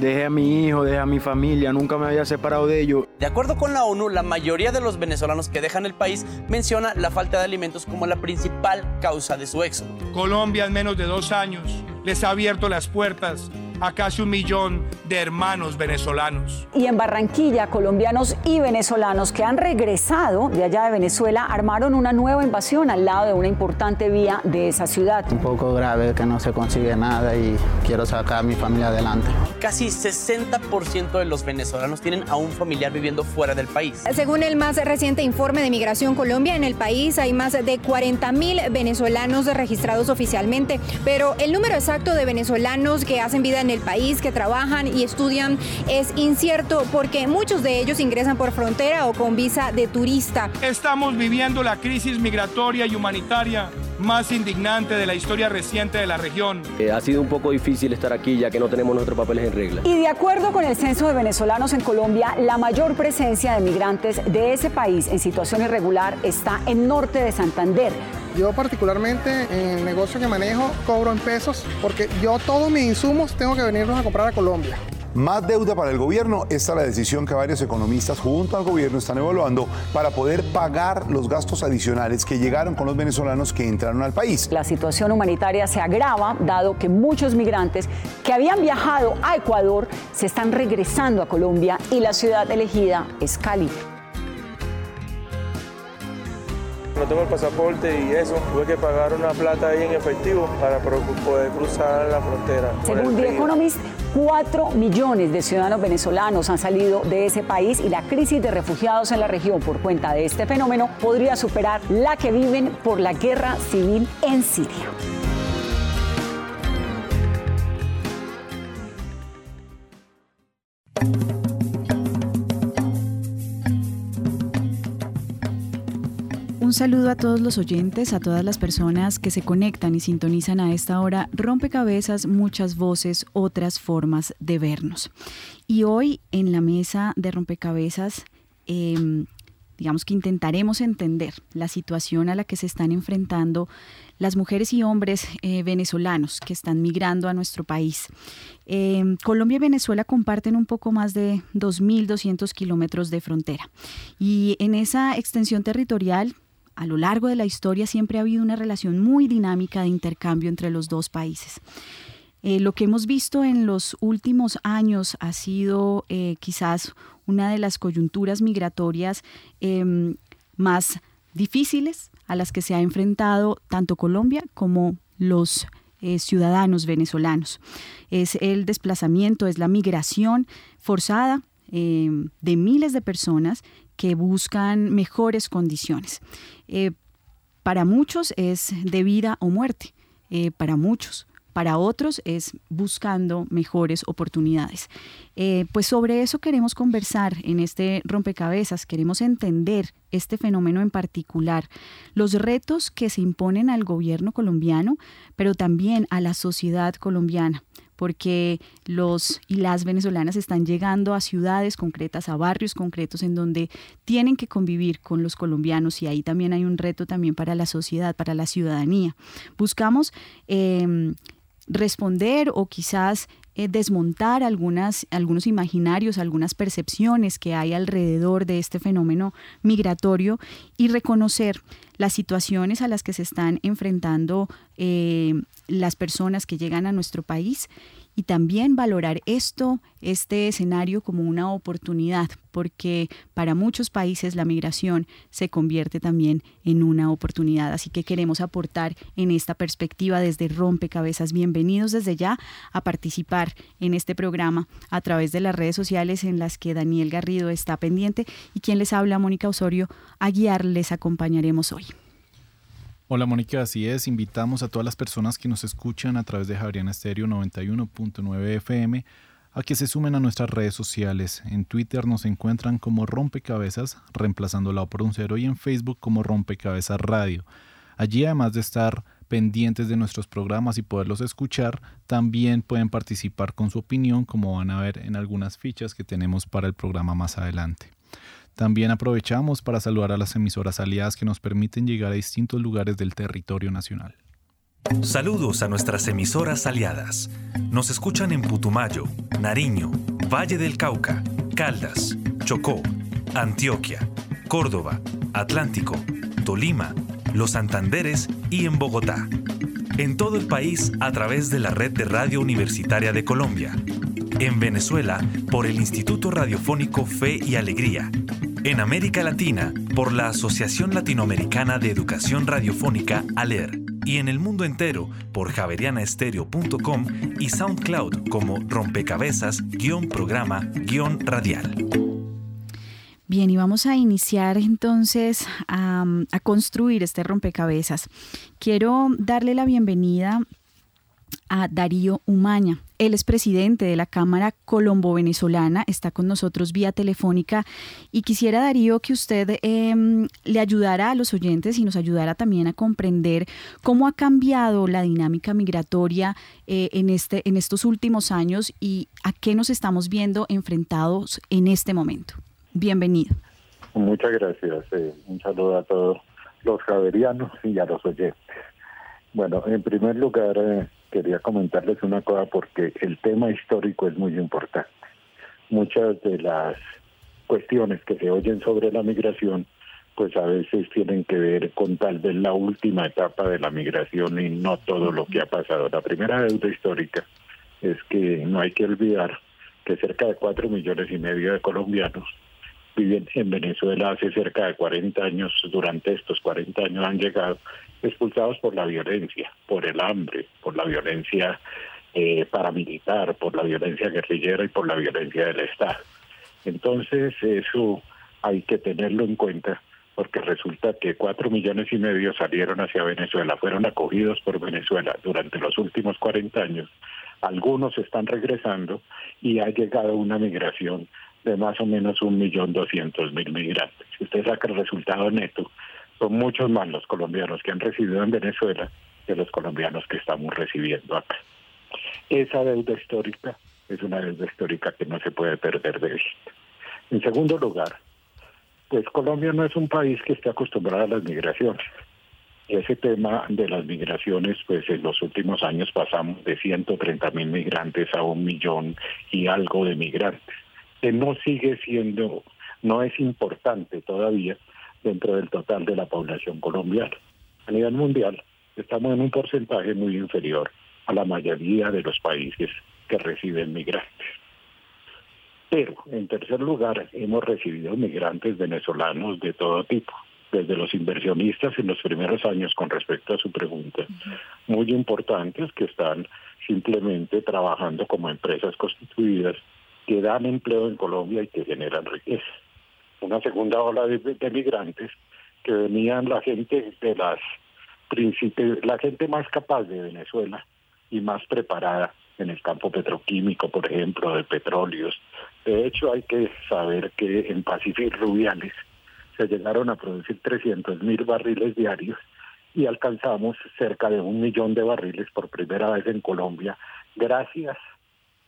Dejé a mi hijo, dejé a mi familia, nunca me había separado de ellos. De acuerdo con la ONU, la mayoría de los venezolanos que dejan el país menciona la falta de alimentos como la principal causa de su éxodo. Colombia en menos de dos años les ha abierto las puertas a casi un millón de hermanos venezolanos. Y en Barranquilla, colombianos y venezolanos que han regresado de allá de Venezuela armaron una nueva invasión al lado de una importante vía de esa ciudad. Un poco grave que no se consigue nada y quiero sacar a mi familia adelante. Casi 60% de los venezolanos tienen a un familiar viviendo fuera del país. Según el más reciente informe de Migración Colombia, en el país hay más de 40 mil venezolanos registrados oficialmente, pero el número exacto de venezolanos que hacen vida en en el país, que trabajan y estudian, es incierto porque muchos de ellos ingresan por frontera o con visa de turista. Estamos viviendo la crisis migratoria y humanitaria más indignante de la historia reciente de la región. Eh, ha sido un poco difícil estar aquí ya que no tenemos nuestros papeles en regla. Y de acuerdo con el censo de venezolanos en Colombia, la mayor presencia de migrantes de ese país en situación irregular está en norte de Santander. Yo particularmente en el negocio que manejo cobro en pesos porque yo todos mis insumos tengo que venirlos a comprar a Colombia. Más deuda para el gobierno. Esta es la decisión que varios economistas junto al gobierno están evaluando para poder pagar los gastos adicionales que llegaron con los venezolanos que entraron al país. La situación humanitaria se agrava dado que muchos migrantes que habían viajado a Ecuador se están regresando a Colombia y la ciudad elegida es Cali. Tengo el pasaporte y eso, tuve que pagar una plata ahí en efectivo para poder cruzar la frontera. Según The Economist, 4 millones de ciudadanos venezolanos han salido de ese país y la crisis de refugiados en la región por cuenta de este fenómeno podría superar la que viven por la guerra civil en Siria. Saludo a todos los oyentes, a todas las personas que se conectan y sintonizan a esta hora. Rompecabezas, muchas voces, otras formas de vernos. Y hoy en la mesa de rompecabezas, em, digamos que intentaremos entender la situación a la que se están enfrentando las mujeres y hombres eh, venezolanos que están migrando a nuestro país. Em, Colombia y Venezuela comparten un poco más de 2.200 kilómetros de frontera. Y en esa extensión territorial a lo largo de la historia siempre ha habido una relación muy dinámica de intercambio entre los dos países. Eh, lo que hemos visto en los últimos años ha sido eh, quizás una de las coyunturas migratorias em, más difíciles a las que se ha enfrentado tanto Colombia como los eh, ciudadanos venezolanos. Es el desplazamiento, es la migración forzada em, de miles de personas que buscan mejores condiciones. Eh, para muchos es de vida o muerte, eh, para muchos. Para otros es buscando mejores oportunidades. Eh, pues sobre eso queremos conversar en este rompecabezas, queremos entender este fenómeno en particular, los retos que se imponen al gobierno colombiano, pero también a la sociedad colombiana porque los y las venezolanas están llegando a ciudades concretas, a barrios concretos en donde tienen que convivir con los colombianos y ahí también hay un reto también para la sociedad, para la ciudadanía. Buscamos em, responder o quizás eh, desmontar algunas, algunos imaginarios, algunas percepciones que hay alrededor de este fenómeno migratorio y reconocer las situaciones a las que se están enfrentando eh, las personas que llegan a nuestro país y también valorar esto, este escenario como una oportunidad, porque para muchos países la migración se convierte también en una oportunidad. Así que queremos aportar en esta perspectiva desde Rompecabezas. Bienvenidos desde ya a participar en este programa a través de las redes sociales en las que Daniel Garrido está pendiente y quien les habla, Mónica Osorio, a guiar les acompañaremos hoy. Hola Mónica, así es, invitamos a todas las personas que nos escuchan a través de Javeriana Estéreo 91.9 FM a que se sumen a nuestras redes sociales. En Twitter nos encuentran como Rompecabezas, reemplazando la O por un cero, y en Facebook como Rompecabezas Radio. Allí, además de estar pendientes de nuestros programas y poderlos escuchar, también pueden participar con su opinión, como van a ver en algunas fichas que tenemos para el programa más adelante. También aprovechamos para saludar a las emisoras aliadas que nos permiten llegar a distintos lugares del territorio nacional. Saludos a nuestras emisoras aliadas. Nos escuchan en Putumayo, Nariño, Valle del Cauca, Caldas, Chocó, Antioquia, Córdoba, Atlántico, Tolima, Los Santanderes y en Bogotá. En todo el país a través de la red de Radio Universitaria de Colombia. En Venezuela por el Instituto Radiofónico Fe y Alegría. En América Latina por la Asociación Latinoamericana de Educación Radiofónica ALER y en el mundo entero por javerianaestereo.com y SoundCloud como rompecabezas-programa-radial. Bien, y vamos a iniciar entonces a, a, construir este rompecabezas. Quiero darle la bienvenida a Darío Umaña. Él es presidente de la Cámara Colombo-Venezolana, está con nosotros vía telefónica y quisiera, Darío, que usted eh, le ayudara a los oyentes y nos ayudara también a comprender cómo ha cambiado la dinámica migratoria eh, en, este, en estos últimos años y a qué nos estamos viendo enfrentados en este momento. Bienvenido. Muchas gracias. Eh, un saludo a todos los javerianos y a los oyentes. Bueno, en primer lugar, eh, quería comentarles una cosa porque el tema histórico es muy importante. Muchas de las cuestiones que se oyen sobre la migración, pues a veces tienen que ver con tal vez la última etapa de la migración y no todo lo que ha pasado. La primera deuda histórica es que no hay que olvidar que cerca de cuatro millones y medio de colombianos viven en Venezuela hace cerca de 40 años. Durante estos 40 años han llegado expulsados por la violencia, por el hambre, por la violencia eh, paramilitar, por la violencia guerrillera y por la violencia del Estado. Entonces eso hay que tenerlo en cuenta porque resulta que cuatro millones y medio salieron hacia Venezuela, fueron acogidos por Venezuela durante los últimos 40 años. Algunos están regresando y ha llegado una migración de más o menos un millón doscientos mil migrantes. Si usted saca el resultado neto, son muchos más los colombianos que han residido en Venezuela que los colombianos que estamos recibiendo acá. Esa deuda histórica es una deuda histórica que no se puede perder de vista. En segundo lugar, pues Colombia no es un país que esté acostumbrado a las migraciones. Ese tema de las migraciones, pues en los últimos años pasamos de 130 mil migrantes a un millón y algo de migrantes, que no sigue siendo, no es importante todavía, dentro del total de la población colombiana. A nivel mundial, estamos en un porcentaje muy inferior a la mayoría de los países que reciben migrantes. Pero, en tercer lugar, hemos recibido migrantes venezolanos de todo tipo, desde los inversionistas en los primeros años con respecto a su pregunta, muy importantes que están simplemente trabajando como empresas constituidas que dan empleo en Colombia y que generan riqueza una segunda ola de, migrantes que venían la gente de las la gente más capaz de Venezuela y más preparada en el campo petroquímico, por ejemplo, de petróleos. De hecho, hay que saber que en Pacífico Rubiales se llegaron a producir 300 mil barriles diarios y alcanzamos cerca de un millón de barriles por primera vez en Colombia, gracias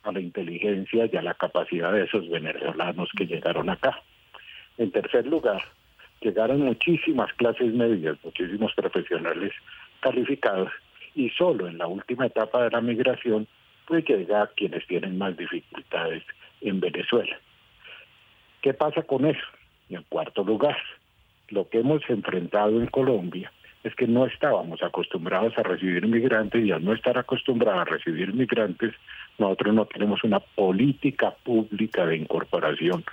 a la inteligencia y a la capacidad de esos venezolanos que llegaron acá. En tercer lugar, llegaron muchísimas clases medias, muchísimos profesionales calificados y solo en la última etapa de la migración pues llega quienes tienen más dificultades en Venezuela. ¿Qué pasa con eso? Y en cuarto lugar, lo que hemos enfrentado en Colombia es que no estábamos acostumbrados a recibir migrantes y al no estar acostumbrados a recibir migrantes, nosotros no tenemos una política pública de incorporación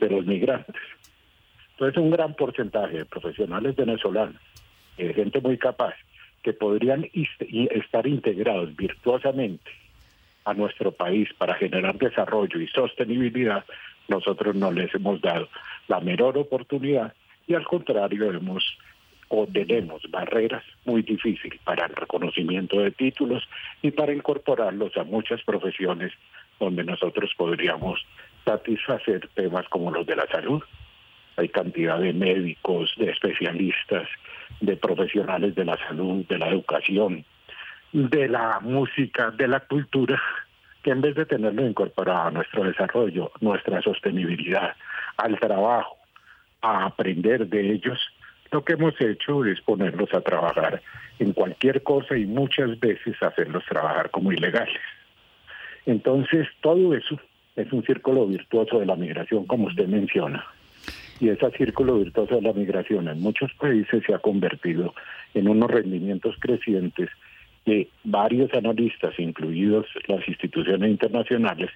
de los migrantes. Entonces, un gran porcentaje de profesionales venezolanos, de gente muy capaz, que podrían estar integrados virtuosamente a nuestro país para generar desarrollo y sostenibilidad, nosotros no les hemos dado la menor oportunidad y al contrario hemos o tenemos barreras muy difíciles para el reconocimiento de títulos y para incorporarlos a muchas profesiones donde nosotros podríamos satisfacer temas como los de la salud. Hay cantidad de médicos, de especialistas, de profesionales de la salud, de la educación, de la música, de la cultura, que en vez de tenerlo incorporado a nuestro desarrollo, nuestra sostenibilidad, al trabajo, a aprender de ellos, lo que hemos hecho es ponerlos a trabajar en cualquier cosa y muchas veces hacerlos trabajar como ilegales. Entonces, todo eso es un círculo virtuoso de la migración, como usted menciona. Y ese círculo virtuoso de la migración en muchos países se ha convertido en unos rendimientos crecientes que varios analistas, incluidos las instituciones internacionales,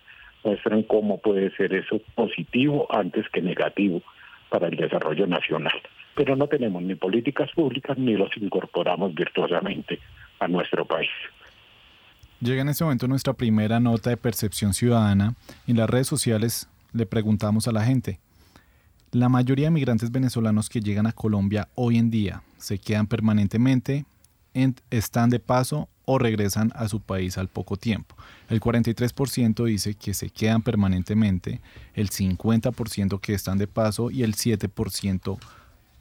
muestran cómo puede ser eso positivo antes que negativo para el desarrollo nacional. Pero no tenemos ni políticas públicas ni los incorporamos virtuosamente a nuestro país. Llega en este momento nuestra primera nota de percepción ciudadana. En las redes sociales le preguntamos a la gente, la mayoría de migrantes venezolanos que llegan a Colombia hoy en día se quedan permanentemente, están de paso o regresan a su país al poco tiempo. El 43% dice que se quedan permanentemente, el 50% que están de paso y el 7%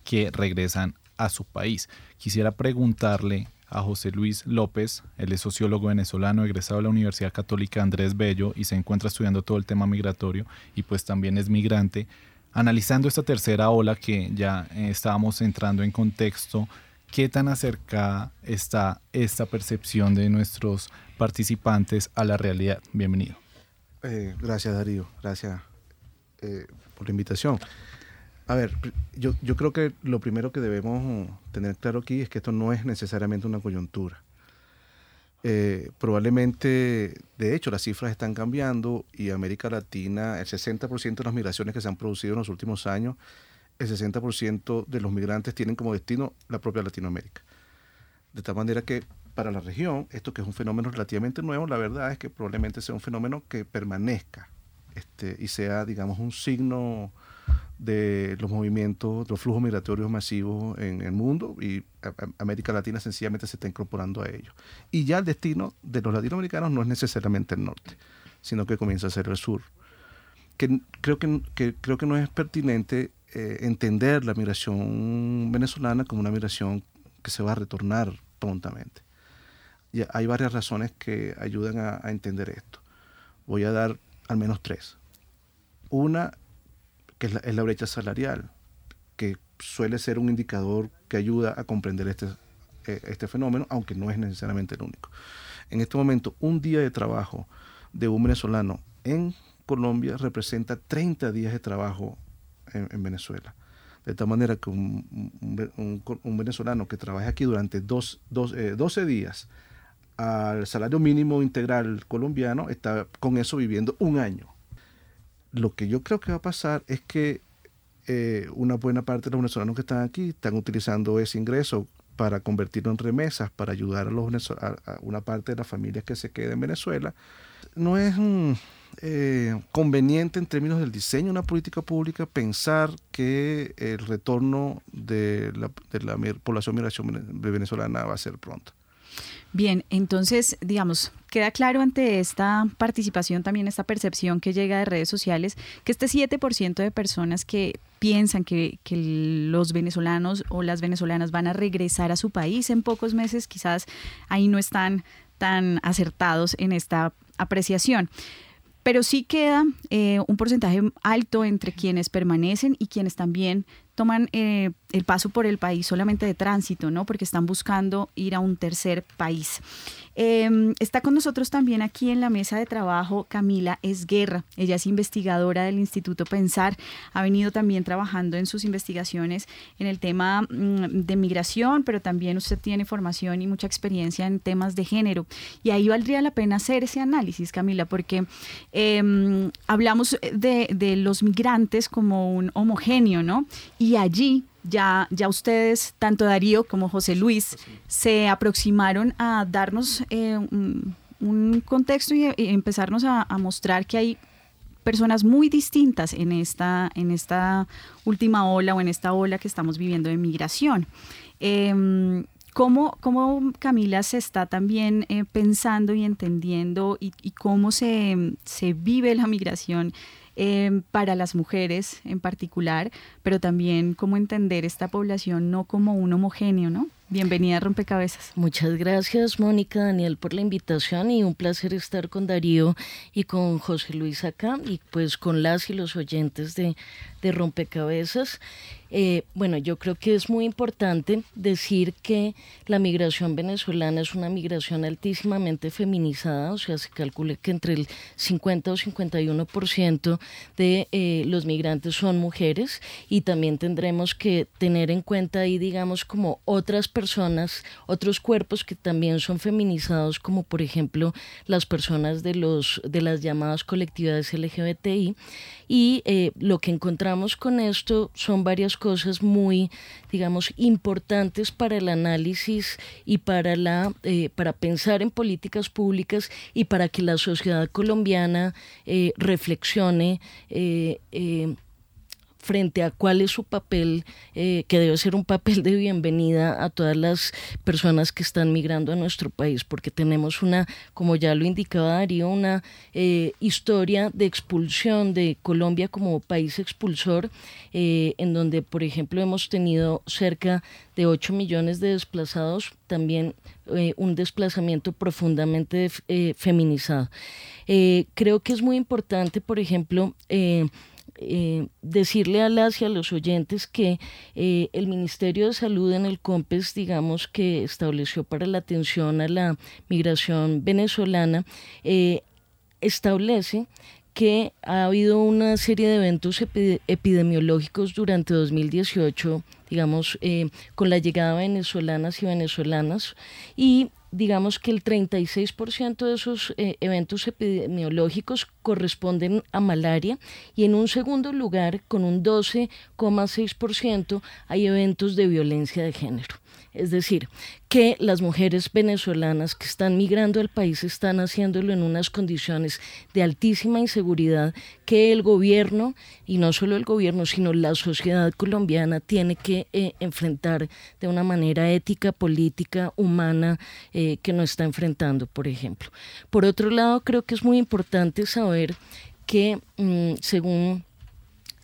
que regresan a su país. Quisiera preguntarle a José Luis López, él es sociólogo venezolano, egresado de la Universidad Católica Andrés Bello y se encuentra estudiando todo el tema migratorio y pues también es migrante. Analizando esta tercera ola que ya eh, estábamos entrando en contexto, ¿qué tan acercada está esta percepción de nuestros participantes a la realidad? Bienvenido. Eh, gracias Darío, gracias eh, por la invitación. A ver, yo, yo creo que lo primero que debemos tener claro aquí es que esto no es necesariamente una coyuntura. Eh, probablemente, de hecho, las cifras están cambiando y América Latina, el 60% de las migraciones que se han producido en los últimos años, el 60% de los migrantes tienen como destino la propia Latinoamérica. De tal manera que para la región, esto que es un fenómeno relativamente nuevo, la verdad es que probablemente sea un fenómeno que permanezca este, y sea, digamos, un signo de los movimientos, los flujos migratorios masivos en el mundo y América Latina sencillamente se está incorporando a ellos. Y ya el destino de los latinoamericanos no es necesariamente el norte, sino que comienza a ser el sur. Que creo que, creo que no es pertinente eh, entender la migración venezolana como una migración que se va a retornar prontamente. Y hay varias razones que ayudan a, a entender esto. Voy a dar al menos tres. Una que es la, brecha salarial, que suele ser un indicador que ayuda a comprender este, eh, este fenómeno, aunque no es necesariamente el único. En este momento, un día de trabajo de un venezolano en Colombia representa 30 días de trabajo en, Venezuela. De tal manera que un, venezolano que trabaja aquí durante dos, 12 eh, días al salario mínimo integral colombiano está con eso viviendo un año lo que yo creo que va a pasar es que eh, una buena parte de los venezolanos que están aquí están utilizando ese ingreso para convertirlo en remesas, para ayudar a, los una parte de las familias que se queden en Venezuela. No es eh, conveniente en términos del diseño de una política pública pensar que el retorno de la, de la población migración venezolana va a ser pronto. Bien, entonces, digamos, queda claro ante esta participación, también esta percepción que llega de redes sociales, que este 7% de personas que piensan que, los venezolanos o las venezolanas van a regresar a su país en pocos meses, quizás ahí no están tan acertados en esta apreciación. Pero sí queda eh, un porcentaje alto entre quienes permanecen y quienes también toman eh, el paso por el país solamente de tránsito, ¿no? Porque están buscando ir a un tercer país. Em, está con nosotros también aquí en la mesa de trabajo Camila Esguerra. Ella es investigadora del Instituto Pensar. Ha venido también trabajando en sus investigaciones en el tema mm, de migración, pero también usted tiene formación y mucha experiencia en temas de género. Y ahí valdría la pena hacer ese análisis, Camila, porque em, hablamos de, de los migrantes como un homogéneo, ¿no? Y allí ya, ya ustedes, tanto Darío como José Luis, se aproximaron a darnos eh, un, contexto y, empezarnos a, mostrar que hay personas muy distintas en esta, en esta última ola o en esta ola que estamos viviendo de migración. Em, ¿Cómo, cómo Camila se está también eh, pensando y entendiendo y, cómo se, se, vive la migración eh, para las mujeres en particular, pero también cómo entender esta población no como un homogéneo, ¿no? Bienvenida a Rompecabezas. Muchas gracias, Mónica, Daniel, por la invitación y un placer estar con Darío y con José Luis acá y pues con las y los oyentes de, de Rompecabezas. Eh, bueno, yo creo que es muy importante decir que la migración venezolana es una migración altísimamente feminizada, o sea, se calcula que entre el 50 o 51% de eh, los migrantes son mujeres y también tendremos que tener en cuenta ahí, digamos, como otras personas, otros cuerpos que también son feminizados, como por ejemplo las personas de, los, de las llamadas colectividades LGBTI. Y eh, lo que encontramos con esto son varias cosas muy, digamos, importantes para el análisis y para, la, eh, para pensar en políticas públicas y para que la sociedad colombiana eh, reflexione eh, frente a cuál es su papel, eh, que debe ser un papel de bienvenida a todas las personas que están migrando a nuestro país, porque tenemos una, como ya lo indicaba Darío, una eh, historia de expulsión de Colombia como país expulsor, eh, en donde, por ejemplo, hemos tenido cerca de 8 millones de desplazados, también un desplazamiento profundamente feminizado. creo que es muy importante, por ejemplo, eh, decirle a las y a los oyentes que eh, el Ministerio de Salud en el COMPES, digamos, que estableció para la atención a la migración venezolana, eh, establece que ha habido una serie de eventos epidemiológicos durante 2018, digamos, con la llegada de venezolanas y venezolanas, y digamos que el 36% de esos eh, eventos epidemiológicos corresponden a malaria y en un segundo lugar, con un 12,6%, hay eventos de violencia de género. Es decir, que las mujeres venezolanas que están migrando al país están haciéndolo en unas condiciones de altísima inseguridad que el gobierno, y no solo el gobierno, sino la sociedad colombiana tiene que eh, enfrentar de una manera ética, política, humana, eh, que no está enfrentando, por ejemplo. Por otro lado, creo que es muy importante saber que mm, según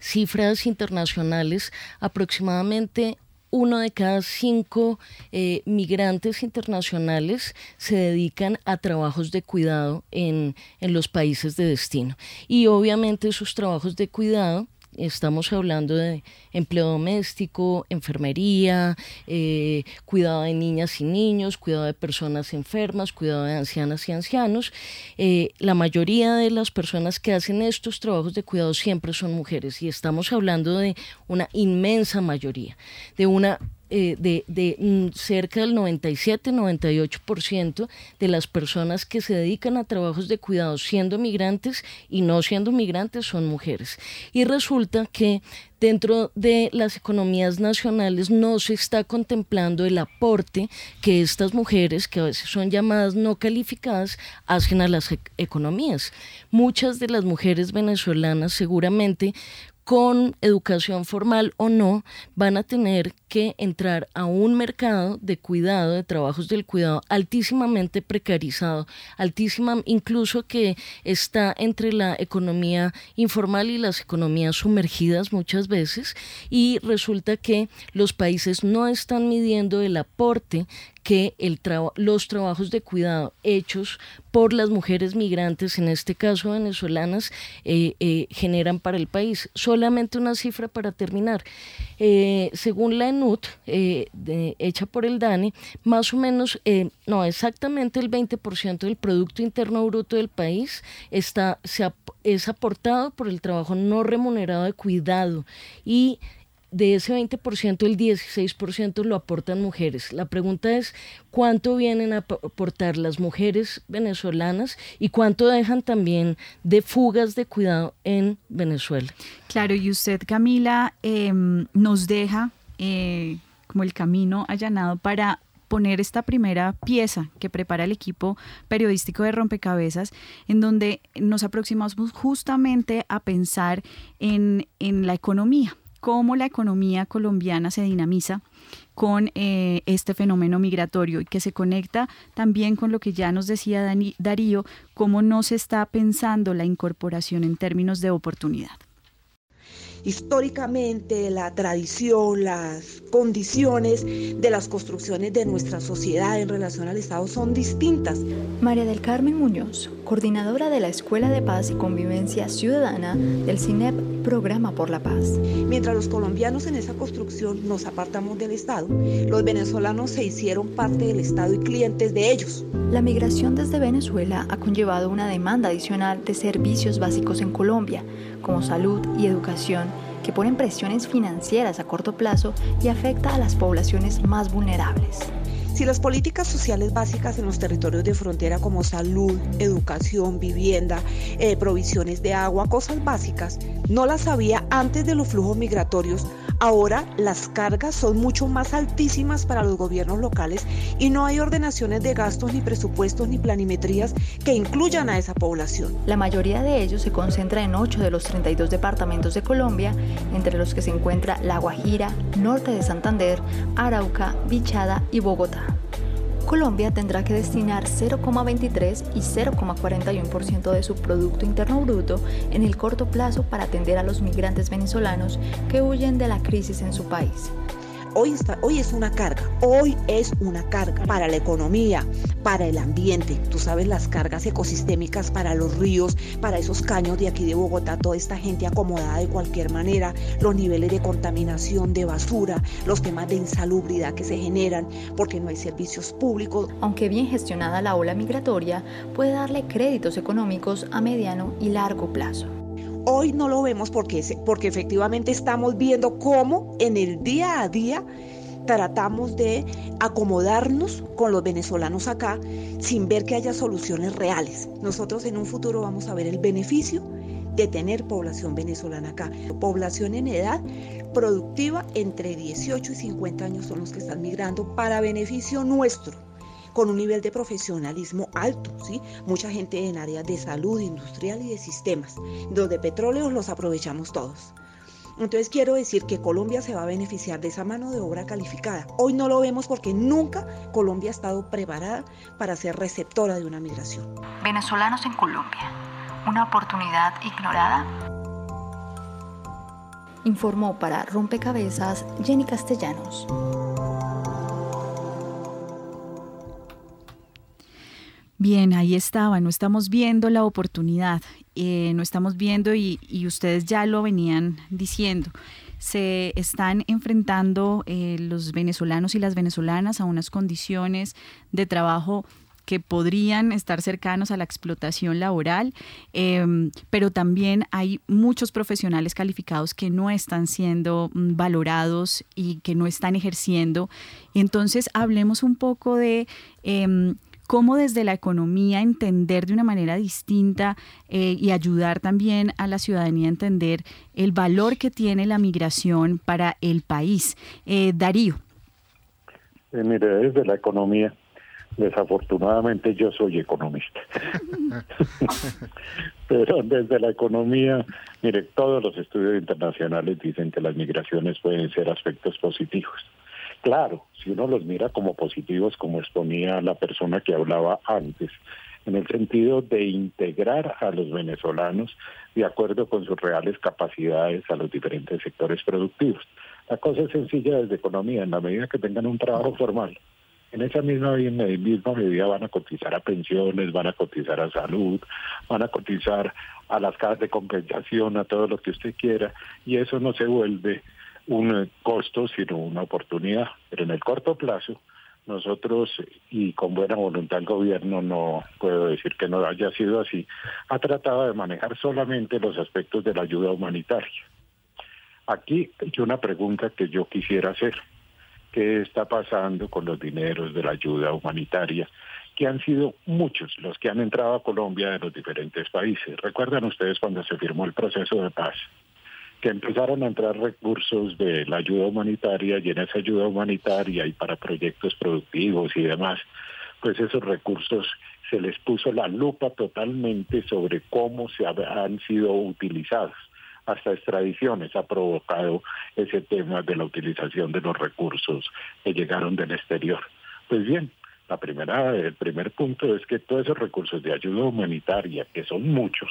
cifras internacionales, aproximadamente uno de cada cinco eh, migrantes internacionales se dedican a trabajos de cuidado en, en los países de destino. Y obviamente esos trabajos de cuidado Estamos hablando de empleo doméstico, enfermería, eh, cuidado de niñas y niños, cuidado de personas enfermas, cuidado de ancianas y ancianos. Eh, la mayoría de las personas que hacen estos trabajos de cuidado siempre son mujeres y estamos hablando de una inmensa mayoría, de una eh, de, mm, cerca del 97-98% de las personas que se dedican a trabajos de cuidado siendo migrantes y no siendo migrantes son mujeres. Y resulta que dentro de las economías nacionales no se está contemplando el aporte que estas mujeres, que a veces son llamadas no calificadas, hacen a las economías. Muchas de las mujeres venezolanas seguramente con educación formal o no, van a tener que entrar a un mercado de cuidado, de trabajos del cuidado altísimamente precarizado, altísima, incluso que está entre la economía informal y las economías sumergidas muchas veces, y resulta que los países no están midiendo el aporte que el los trabajos de cuidado hechos por las mujeres migrantes, en este caso venezolanas, eh, eh, generan para el país. Solamente una cifra para terminar. Eh, según la ENUT, hecha por el DANE, más o menos, no exactamente el 20% del Producto Interno Bruto del país está, se, es aportado por el trabajo no remunerado de cuidado y de ese 20%, el 16% lo aportan mujeres. La pregunta es, ¿cuánto vienen a aportar las mujeres venezolanas y cuánto dejan también de fugas de cuidado en Venezuela? Claro, y usted, Camila, em, nos deja eh, como el camino allanado para poner esta primera pieza que prepara el equipo periodístico de Rompecabezas, en donde nos aproximamos justamente a pensar en, en la economía cómo la economía colombiana se dinamiza con eh, este fenómeno migratorio y que se conecta también con lo que ya nos decía Darío, cómo no se está pensando la incorporación en términos de oportunidad históricamente la tradición, las condiciones de las construcciones de nuestra sociedad en relación al Estado son distintas. María del Carmen Muñoz, coordinadora de la Escuela de Paz y Convivencia Ciudadana del CINEP Programa por la Paz. Mientras los colombianos en esa construcción nos apartamos del Estado, los venezolanos se hicieron parte del Estado y clientes de ellos. La migración desde Venezuela ha conllevado una demanda adicional de servicios básicos en Colombia, como salud y educación, que ponen presiones financieras a corto plazo y afecta a las poblaciones más vulnerables. Si las políticas sociales básicas en los territorios de frontera como salud, educación, vivienda, eh, provisiones de agua, cosas básicas, no las había antes de los flujos migratorios, ahora las cargas son mucho más altísimas para los gobiernos locales y no hay ordenaciones de gastos ni presupuestos ni planimetrías que incluyan a esa población. La mayoría de ellos se concentra en 8 de los 32 departamentos de Colombia, entre los que se encuentra La Guajira, Norte de Santander, Arauca, Bichada y Bogotá. Colombia tendrá que destinar 0,23 y 0,41% de su Producto Interno Bruto en el corto plazo para atender a los migrantes venezolanos que huyen de la crisis en su país. Hoy, hoy es una carga, hoy es una carga para la economía, para el ambiente. Tú sabes las cargas ecosistémicas para los ríos, para esos caños de aquí de Bogotá, toda esta gente acomodada de cualquier manera, los niveles de contaminación, de basura, los temas de insalubridad que se generan porque no hay servicios públicos. Aunque bien gestionada la ola migratoria, puede darle créditos económicos a mediano y largo plazo. Hoy no lo vemos porque, porque efectivamente estamos viendo cómo en el día a día tratamos de acomodarnos con los venezolanos acá sin ver que haya soluciones reales. Nosotros en un futuro vamos a ver el beneficio de tener población venezolana acá. Población en edad productiva entre 18 y 50 años son los que están migrando para beneficio nuestro con un nivel de profesionalismo alto, ¿sí? Mucha gente en áreas de salud, industrial y de sistemas. Los de petróleo los aprovechamos todos. Entonces quiero decir que Colombia se va a beneficiar de esa mano de obra calificada. Hoy no lo vemos porque nunca Colombia ha estado preparada para ser receptora de una migración. Venezolanos en Colombia, una oportunidad ignorada. Informó para Rompecabezas Jenny Castellanos. Bien, ahí estaba, no estamos viendo la oportunidad, eh, no estamos viendo y, ustedes ya lo venían diciendo. Se están enfrentando eh, los venezolanos y las venezolanas a unas condiciones de trabajo que podrían estar cercanos a la explotación laboral, em, pero también hay muchos profesionales calificados que no están siendo mm, valorados y que no están ejerciendo. Entonces, hablemos un poco de em, cómo desde la economía entender de una manera distinta eh, y ayudar también a la ciudadanía a entender el valor que tiene la migración para el país. Eh, Darío. Eh, mire, desde la economía, desafortunadamente yo soy economista. Pero desde la economía, mire, todos los estudios internacionales dicen que las migraciones pueden ser aspectos positivos. Claro, si uno los mira como positivos, como exponía la persona que hablaba antes, en el sentido de integrar a los venezolanos de acuerdo con sus reales capacidades a los diferentes sectores productivos. La cosa es sencilla desde economía, en la medida que tengan un trabajo formal, en esa misma, misma medida van a cotizar a pensiones, van a cotizar a salud, van a cotizar a las casas de compensación, a todo lo que usted quiera, y eso no se vuelve un costo, sino una oportunidad. Pero en el corto plazo, nosotros, y con buena voluntad el gobierno, no puedo decir que no haya sido así, ha tratado de manejar solamente los aspectos de la ayuda humanitaria. Aquí hay una pregunta que yo quisiera hacer. ¿Qué está pasando con los dineros de la ayuda humanitaria? que han sido muchos los que han entrado a Colombia de los diferentes países. ¿Recuerdan ustedes cuando se firmó el proceso de paz? Que empezaron a entrar recursos de la ayuda humanitaria y en esa ayuda humanitaria y para proyectos productivos y demás, pues esos recursos se les puso la lupa totalmente sobre cómo se han sido utilizados. hasta extradiciones ha provocado ese tema de la utilización de los recursos que llegaron del exterior. Pues bien, la primera, el primer punto es que todos esos recursos de ayuda humanitaria, que son muchos,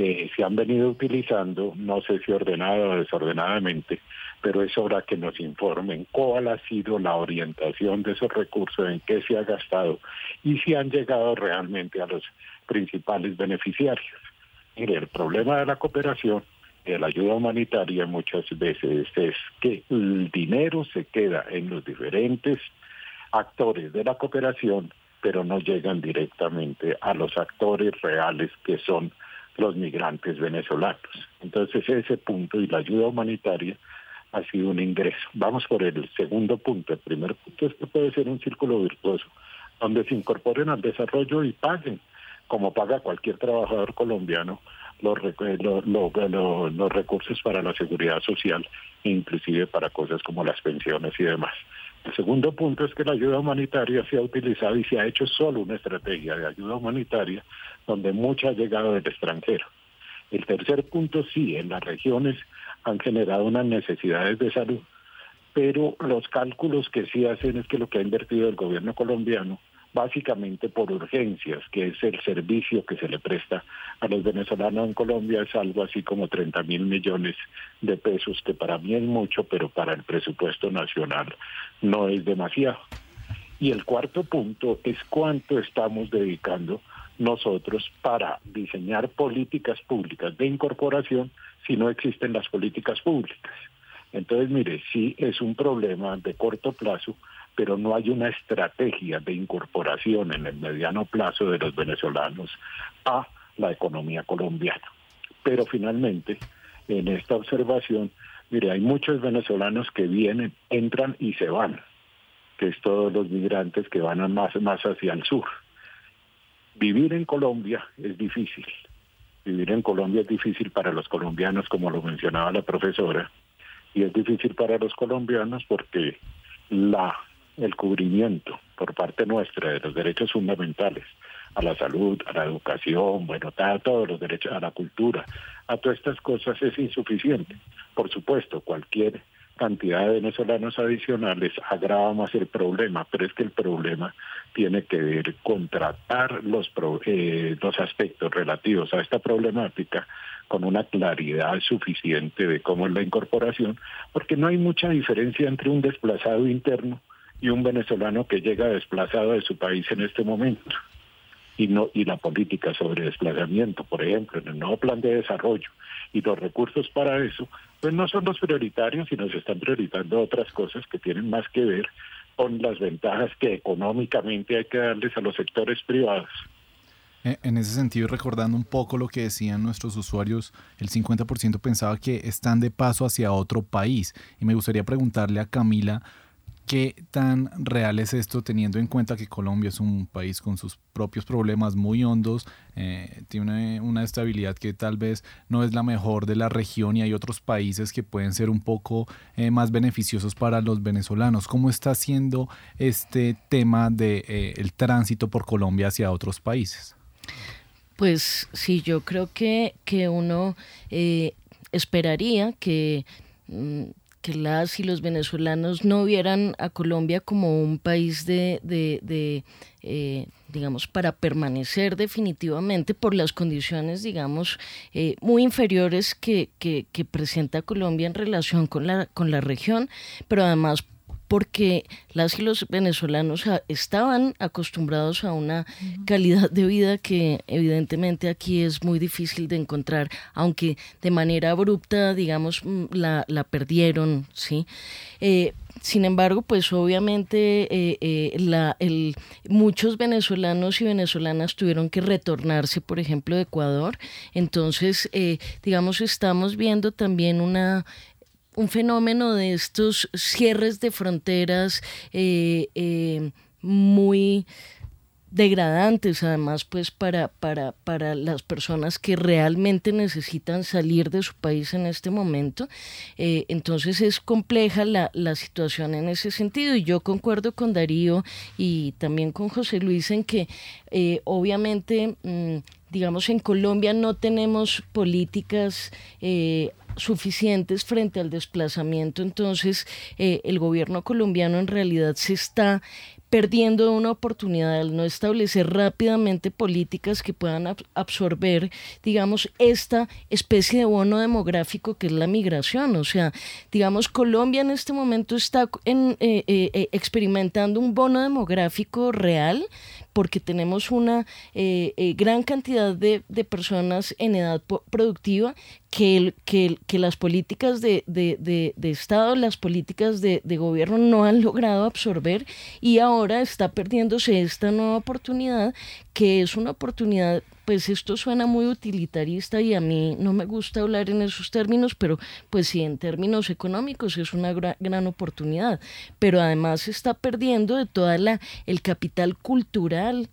eh, se han venido utilizando, no sé si ordenado o desordenadamente, pero es hora que nos informen cuál ha sido la orientación de esos recursos, en qué se ha gastado y si han llegado realmente a los principales beneficiarios. Mire, el problema de la cooperación, de la ayuda humanitaria muchas veces es que el dinero se queda en los diferentes actores de la cooperación, pero no llegan directamente a los actores reales que son los migrantes venezolanos. Entonces ese punto y la ayuda humanitaria ha sido un ingreso. Vamos por el segundo punto. El primer punto es que puede ser un círculo virtuoso, donde se incorporen al desarrollo y paguen, como paga cualquier trabajador colombiano, los, los recursos para la seguridad social, inclusive para cosas como las pensiones y demás. El segundo punto es que la ayuda humanitaria se ha utilizado y se ha hecho solo una estrategia de ayuda humanitaria donde mucha ha llegado del extranjero. El tercer punto sí, en las regiones han generado unas necesidades de salud, pero los cálculos que sí hacen es que lo que ha invertido el gobierno colombiano básicamente por urgencias, que es el servicio que se le presta a los venezolanos en Colombia, es algo así como 30 mil millones de pesos, que para mí es mucho, pero para el presupuesto nacional no es demasiado. Y el cuarto punto es cuánto estamos dedicando nosotros para diseñar políticas públicas de incorporación si no existen las políticas públicas. Entonces, mire, sí es un problema de corto plazo, pero no hay una estrategia de incorporación en el mediano plazo de los venezolanos a la economía colombiana. Pero finalmente, en esta observación, mire, hay muchos venezolanos que vienen, entran y se van, que es todos los migrantes que van más, más hacia el sur. Vivir en Colombia es difícil. Vivir en Colombia es difícil para los colombianos, como lo mencionaba la profesora, y es difícil para los colombianos porque la el cubrimiento por parte nuestra de los derechos fundamentales a la salud, a la educación, bueno, a todos los derechos, a la cultura, a todas estas cosas es insuficiente. Por supuesto, cualquier cantidad de venezolanos adicionales agrava más el problema, pero es que el problema tiene que ver con tratar los, eh, los aspectos relativos a esta problemática con una claridad suficiente de cómo es la incorporación, porque no hay mucha diferencia entre un desplazado interno y un venezolano que llega desplazado de su país en este momento. Y, no, y la política sobre desplazamiento, por ejemplo, en el nuevo plan de desarrollo y los recursos para eso, pues no son los prioritarios, sino se están priorizando otras cosas que tienen más que ver con las ventajas que económicamente hay que darles a los sectores privados. En ese sentido, recordando un poco lo que decían nuestros usuarios, el 50% pensaba que están de paso hacia otro país. Y me gustaría preguntarle a Camila, ¿Qué tan real es esto teniendo en cuenta que Colombia es un país con sus propios problemas muy hondos, eh, tiene una, estabilidad que tal vez no es la mejor de la región y hay otros países que pueden ser un poco eh, más beneficiosos para los venezolanos? ¿Cómo está siendo este tema del de, eh, tránsito por Colombia hacia otros países? Pues sí, yo creo que, que uno esperaría que mm, que las y los venezolanos no vieran a Colombia como un país de, de, eh, digamos, para permanecer definitivamente por las condiciones, digamos, eh, muy inferiores que, que, que, presenta Colombia en relación con la, con la región, pero además porque las y los venezolanos estaban acostumbrados a una calidad de vida que evidentemente aquí es muy difícil de encontrar, aunque de manera abrupta, digamos, mm, la, la perdieron, ¿sí? Eh, sin embargo, pues obviamente eh, eh, la, el, muchos venezolanos y venezolanas tuvieron que retornarse, por ejemplo, de Ecuador. Entonces, digamos, estamos viendo también una un fenómeno de estos cierres de fronteras eh, eh, muy degradantes además pues para, para, para las personas que realmente necesitan salir de su país en este momento. Eh, entonces es compleja la, la, situación en ese sentido y yo concuerdo con Darío y también con José Luis en que obviamente mm, digamos, en Colombia no tenemos políticas suficientes frente al desplazamiento, entonces eh, el gobierno colombiano en realidad se está perdiendo una oportunidad al no establecer rápidamente políticas que puedan absorber, digamos, esta especie de bono demográfico que es la migración. O sea, digamos, Colombia en este momento está en, eh, eh, experimentando un bono demográfico real porque tenemos una eh, eh, gran cantidad de, personas en edad productiva que, que, las políticas de, de, Estado, las políticas de, gobierno no han logrado absorber y ahora está perdiéndose esta nueva oportunidad que es una oportunidad pues esto suena muy utilitarista y a mí no me gusta hablar en esos términos, pero pues sí, en términos económicos es una gran oportunidad, pero además se está perdiendo de toda la el capital cultural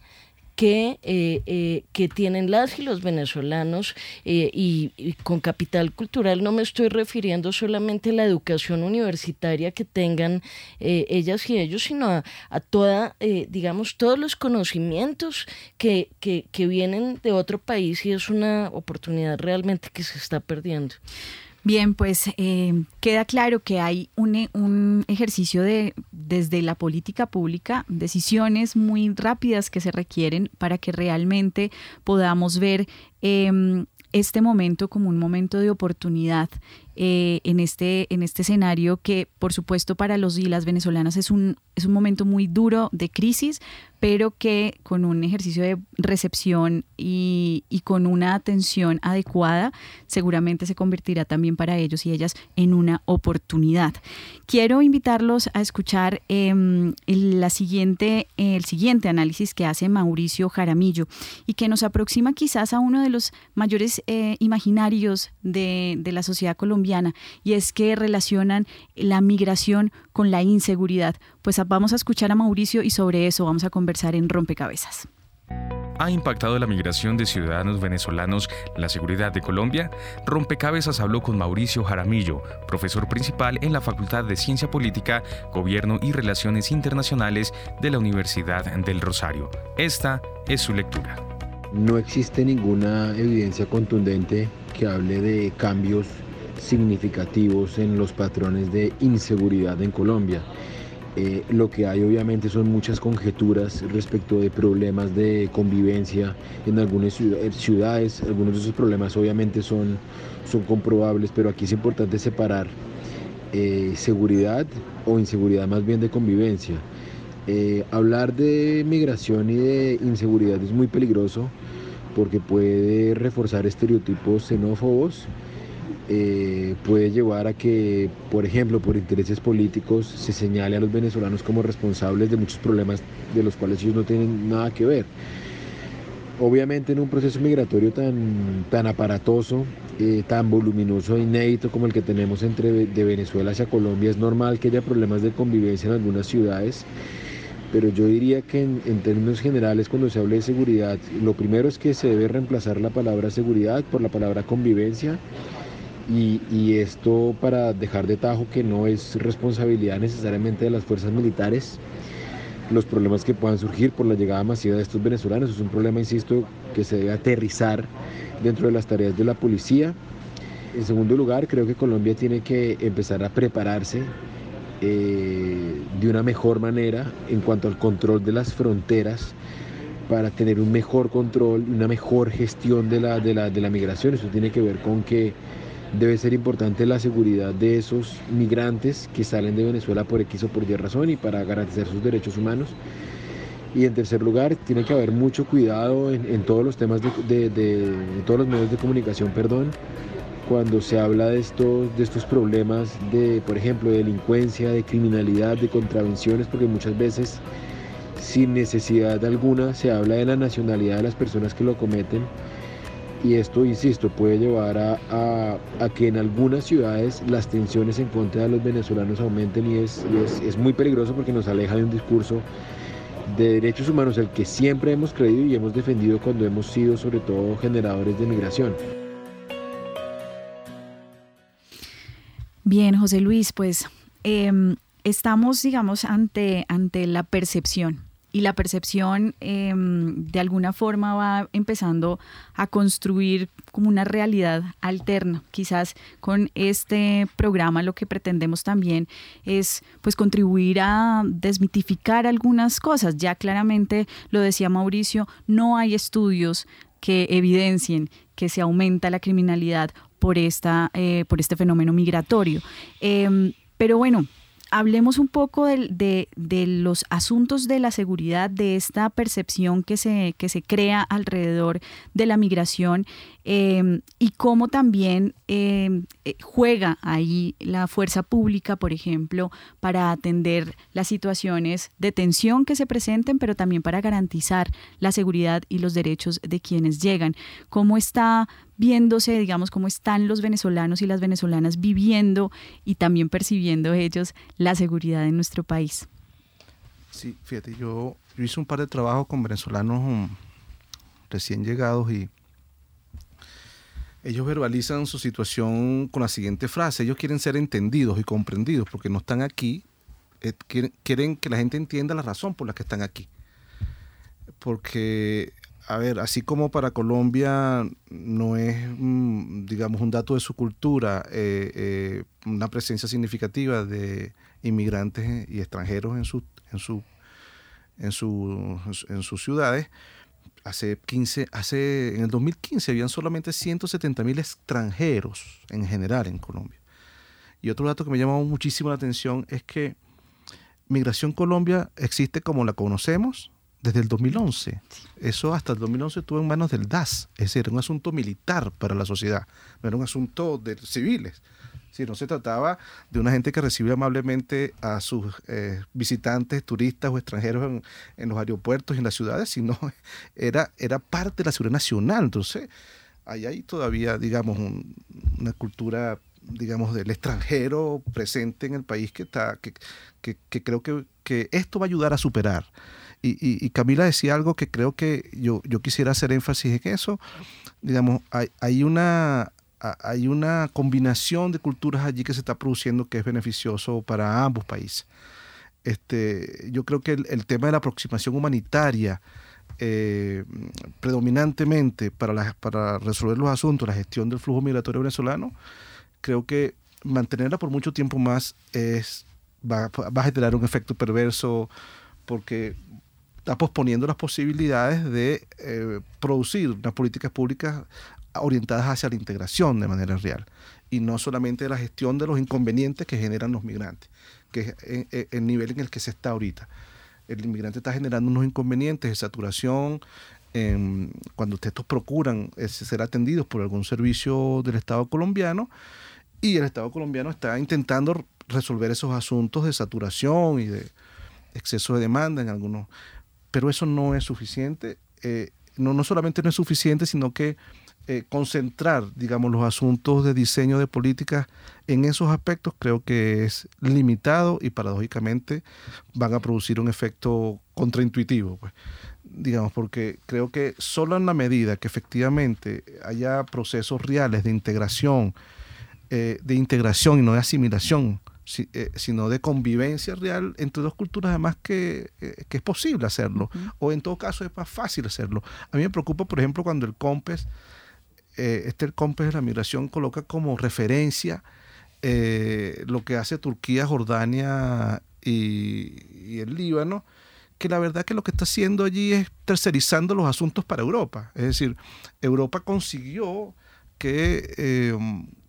que, eh, eh, que tienen las y los venezolanos eh, y, con capital cultural no me estoy refiriendo solamente a la educación universitaria que tengan ellas y ellos, sino a, a toda, digamos, todos los conocimientos que, que, que vienen de otro país y es una oportunidad realmente que se está perdiendo. Bien, pues eh, queda claro que hay un, un, ejercicio de, desde la política pública, decisiones muy rápidas que se requieren para que realmente podamos ver em, este momento como un momento de oportunidad eh, en, este, en este escenario que, por supuesto, para los y las venezolanas es un, es un momento muy duro de crisis, pero que con un ejercicio de recepción y, con una atención adecuada, seguramente se convertirá también para ellos y ellas en una oportunidad. Quiero invitarlos a escuchar el, la siguiente, el siguiente análisis que hace Mauricio Jaramillo y que nos aproxima quizás a uno de los mayores eh, imaginarios de, de la sociedad colombiana y es que relacionan la migración con la inseguridad. Pues vamos a escuchar a Mauricio y sobre eso vamos a conversar en Rompecabezas. ¿Ha impactado la migración de ciudadanos venezolanos la seguridad de Colombia? Rompecabezas habló con Mauricio Jaramillo, profesor principal en la Facultad de Ciencia Política, Gobierno y Relaciones Internacionales de la Universidad del Rosario. Esta es su lectura. No existe ninguna evidencia contundente que hable de cambios significativos en los patrones de inseguridad en Colombia. Eh, lo que hay obviamente son muchas conjeturas respecto de problemas de convivencia en algunas eh, ciudades. Algunos de esos problemas obviamente son, son comprobables, pero aquí es importante separar eh, seguridad o inseguridad más bien de convivencia. hablar de migración y de inseguridad es muy peligroso porque puede reforzar estereotipos xenófobos eh, puede llevar a que, por ejemplo, por intereses políticos, se señale a los venezolanos como responsables de muchos problemas de los cuales ellos no tienen nada que ver. Obviamente en un proceso migratorio tan, tan aparatoso, eh, tan voluminoso e inédito como el que tenemos entre de Venezuela hacia Colombia, es normal que haya problemas de convivencia en algunas ciudades, pero yo diría que en, en términos generales cuando se habla de seguridad, lo primero es que se debe reemplazar la palabra seguridad por la palabra convivencia y, esto para dejar de tajo que no es responsabilidad necesariamente de las fuerzas militares los problemas que puedan surgir por la llegada masiva de estos venezolanos. Es un problema, insisto, que se debe aterrizar dentro de las tareas de la policía. En segundo lugar, creo que Colombia tiene que empezar a prepararse eh, de una mejor manera en cuanto al control de las fronteras para tener un mejor control una mejor gestión de la, de la, de la migración. Eso tiene que ver con que debe ser importante la seguridad de esos migrantes que salen de Venezuela por X o por Y razón y para garantizar sus derechos humanos. Y en tercer lugar, tiene que haber mucho cuidado en, todos los temas de, de, todos los medios de comunicación, perdón, cuando se habla de estos, de estos problemas de, por ejemplo, de delincuencia, de criminalidad, de contravenciones, porque muchas veces sin necesidad alguna se habla de la nacionalidad de las personas que lo cometen y esto, insisto, puede llevar a, que en algunas ciudades las tensiones en contra de los venezolanos aumenten y es, es, muy peligroso porque nos aleja de un discurso de derechos humanos, el que siempre hemos creído y hemos defendido cuando hemos sido sobre todo generadores de migración. Bien, José Luis, pues em, estamos, digamos, ante, ante la percepción y la percepción em, de alguna forma va empezando a construir como una realidad alterna. Quizás con este programa lo que pretendemos también es pues contribuir a desmitificar algunas cosas. Ya claramente lo decía Mauricio, no hay estudios que evidencien que se aumenta la criminalidad por, esta, eh, por este fenómeno migratorio. Em, pero bueno, hablemos un poco de, los asuntos de la seguridad, de esta percepción que se, que se crea alrededor de la migración em, y cómo también em, eh, juega ahí la fuerza pública, por ejemplo, para atender las situaciones de tensión que se presenten, pero también para garantizar la seguridad y los derechos de quienes llegan. ¿Cómo está viéndose, digamos, cómo están los venezolanos y las venezolanas viviendo y también percibiendo ellos la seguridad en nuestro país. Sí, fíjate, yo, yo hice un par de trabajos con venezolanos um, recién llegados y ellos verbalizan su situación con la siguiente frase, ellos quieren ser entendidos y comprendidos porque no están aquí, eh, quieren que la gente entienda la razón por la que están aquí. Porque a ver, así como para Colombia no es, mm, digamos, un dato de su cultura, eh, eh, una presencia significativa de inmigrantes y extranjeros en, su, en, su, en, su, en sus ciudades, hace 15, hace, en el 2015 habían solamente 170 mil extranjeros en general en Colombia. Y otro dato que me llamó muchísimo la atención es que Migración Colombia existe como la conocemos, desde el 2011. Eso hasta el 2011 estuvo en manos del DAS, es decir, era un asunto militar para la sociedad, no era un asunto de civiles. Si no se trataba de una gente que recibía amablemente a sus eh, visitantes, turistas o extranjeros en, los aeropuertos y en las ciudades, sino era, era parte de la seguridad nacional. Entonces, ahí hay todavía, digamos, una cultura, digamos, del extranjero presente en el país que, está, que, que, creo que, que esto va a ayudar a superar y, Camila decía algo que creo que yo, yo quisiera hacer énfasis en eso. Digamos, hay, hay, una, hay una combinación de culturas allí que se está produciendo que es beneficioso para ambos países. Este, yo creo que el, tema de la aproximación humanitaria, eh, predominantemente para, para resolver los asuntos, la gestión del flujo migratorio venezolano, creo que mantenerla por mucho tiempo más es, va, va a generar un efecto perverso porque está posponiendo las posibilidades de eh, producir unas políticas públicas orientadas hacia la integración de manera real y no solamente la gestión de los inconvenientes que generan los migrantes, que es el nivel en el que se está ahorita. El inmigrante está generando unos inconvenientes de saturación, cuando estos procuran eh, ser atendidos por algún servicio del Estado colombiano y el Estado colombiano está intentando resolver esos asuntos de saturación y de exceso de demanda en algunos pero eso no es suficiente. Eh, no, no solamente no es suficiente, sino que eh, concentrar, digamos, los asuntos de diseño de políticas en esos aspectos creo que es limitado y paradójicamente van a producir un efecto contraintuitivo, pues. digamos, porque creo que solo en la medida que efectivamente haya procesos reales de integración, eh, de integración y no de asimilación eh, sino de convivencia real entre dos culturas, además que, eh, que es posible hacerlo, o en todo caso es más fácil hacerlo. A mí me preocupa, por ejemplo, cuando el COMPES, eh, este COMPES de la migración coloca como referencia lo que hace Turquía, Jordania y, el Líbano, que la verdad que lo que está haciendo allí es tercerizando los asuntos para Europa. Es decir, Europa consiguió que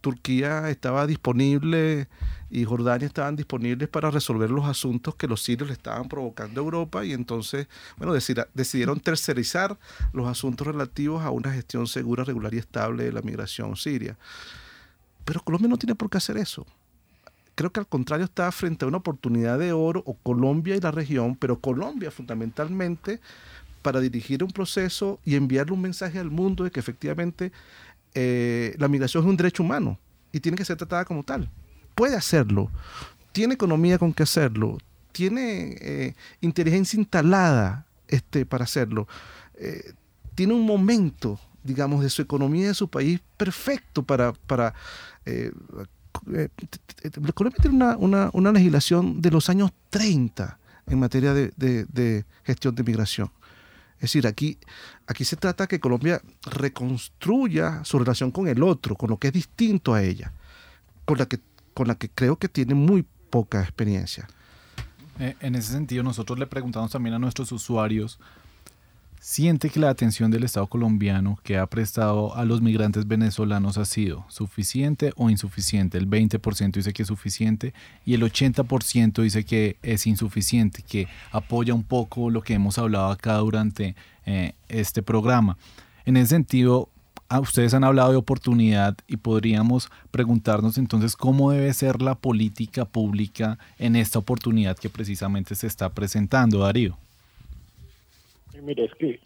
Turquía estaba disponible y Jordania estaban disponibles para resolver los asuntos que los sirios le estaban provocando a Europa y entonces, bueno, decidieron tercerizar los asuntos relativos a una gestión segura, regular y estable de la migración siria. Pero Colombia no tiene por qué hacer eso. Creo que al contrario está frente a una oportunidad de oro, o Colombia y la región, pero Colombia fundamentalmente para dirigir un proceso y enviarle un mensaje al mundo de que efectivamente eh, la migración es un derecho humano y tiene que ser tratada como tal. Puede hacerlo, tiene economía con que hacerlo, tiene eh, inteligencia instalada este, para hacerlo, eh, tiene un momento, digamos, de su economía de su país perfecto para... para Colombia tiene una, una, una legislación de los años 30 en materia de, gestión de migración. Es decir, aquí, aquí se trata que Colombia reconstruya su relación con el otro, con lo que es distinto a ella, con la que, con la que creo que tiene muy poca experiencia. Eh, en ese sentido, nosotros le preguntamos también a nuestros usuarios ¿Siente que la atención del Estado colombiano que ha prestado a los migrantes venezolanos ha sido suficiente o insuficiente? El 20% dice que es suficiente y el 80% dice que es insuficiente, que apoya un poco lo que hemos hablado acá durante eh, este programa. En ese sentido, ah, ustedes han hablado de oportunidad y podríamos preguntarnos entonces cómo debe ser la política pública en esta oportunidad que precisamente se está presentando, Darío. Mira, es que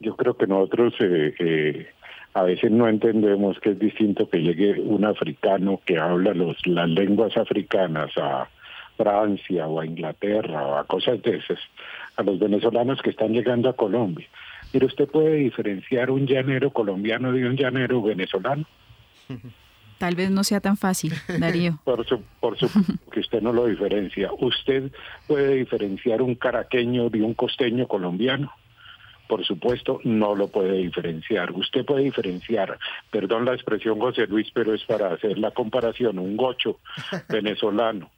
yo creo que nosotros eh, eh, a veces no entendemos que es distinto que llegue un africano que habla los, las lenguas africanas a Francia o a Inglaterra o a cosas de esas, a los venezolanos que están llegando a Colombia. Pero usted puede diferenciar un llanero colombiano de un llanero venezolano. Tal vez no sea tan fácil, Darío. por su, por que usted no lo diferencia. Usted puede diferenciar un caraqueño de un costeño colombiano. Por supuesto, no lo puede diferenciar. Usted puede diferenciar, perdón la expresión José Luis, pero es para hacer la comparación, un gocho venezolano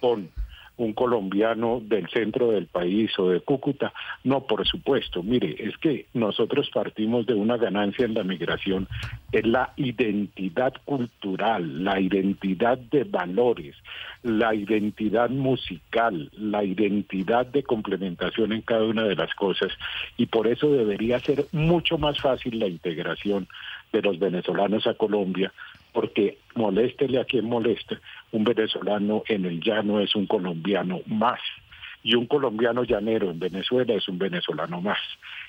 con un colombiano del centro del país o de Cúcuta. No, por supuesto. Mire, es que nosotros partimos de una ganancia en la migración, es la identidad cultural, la identidad de valores, la identidad musical, la identidad de complementación en cada una de las cosas. Y por eso debería ser mucho más fácil la integración de los venezolanos a Colombia, porque moléstele a quien moleste, un venezolano en el llano es un colombiano más y un colombiano llanero en Venezuela es un venezolano más.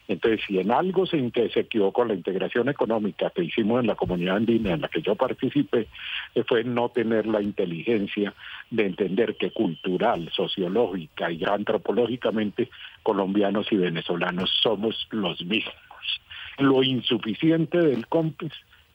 Entonces, si en algo se, equivocó la integración económica que hicimos en la comunidad andina en la que yo participé, eh, fue no tener la inteligencia de entender que cultural, sociológica y antropológicamente colombianos y venezolanos somos los mismos. Lo insuficiente del COMPES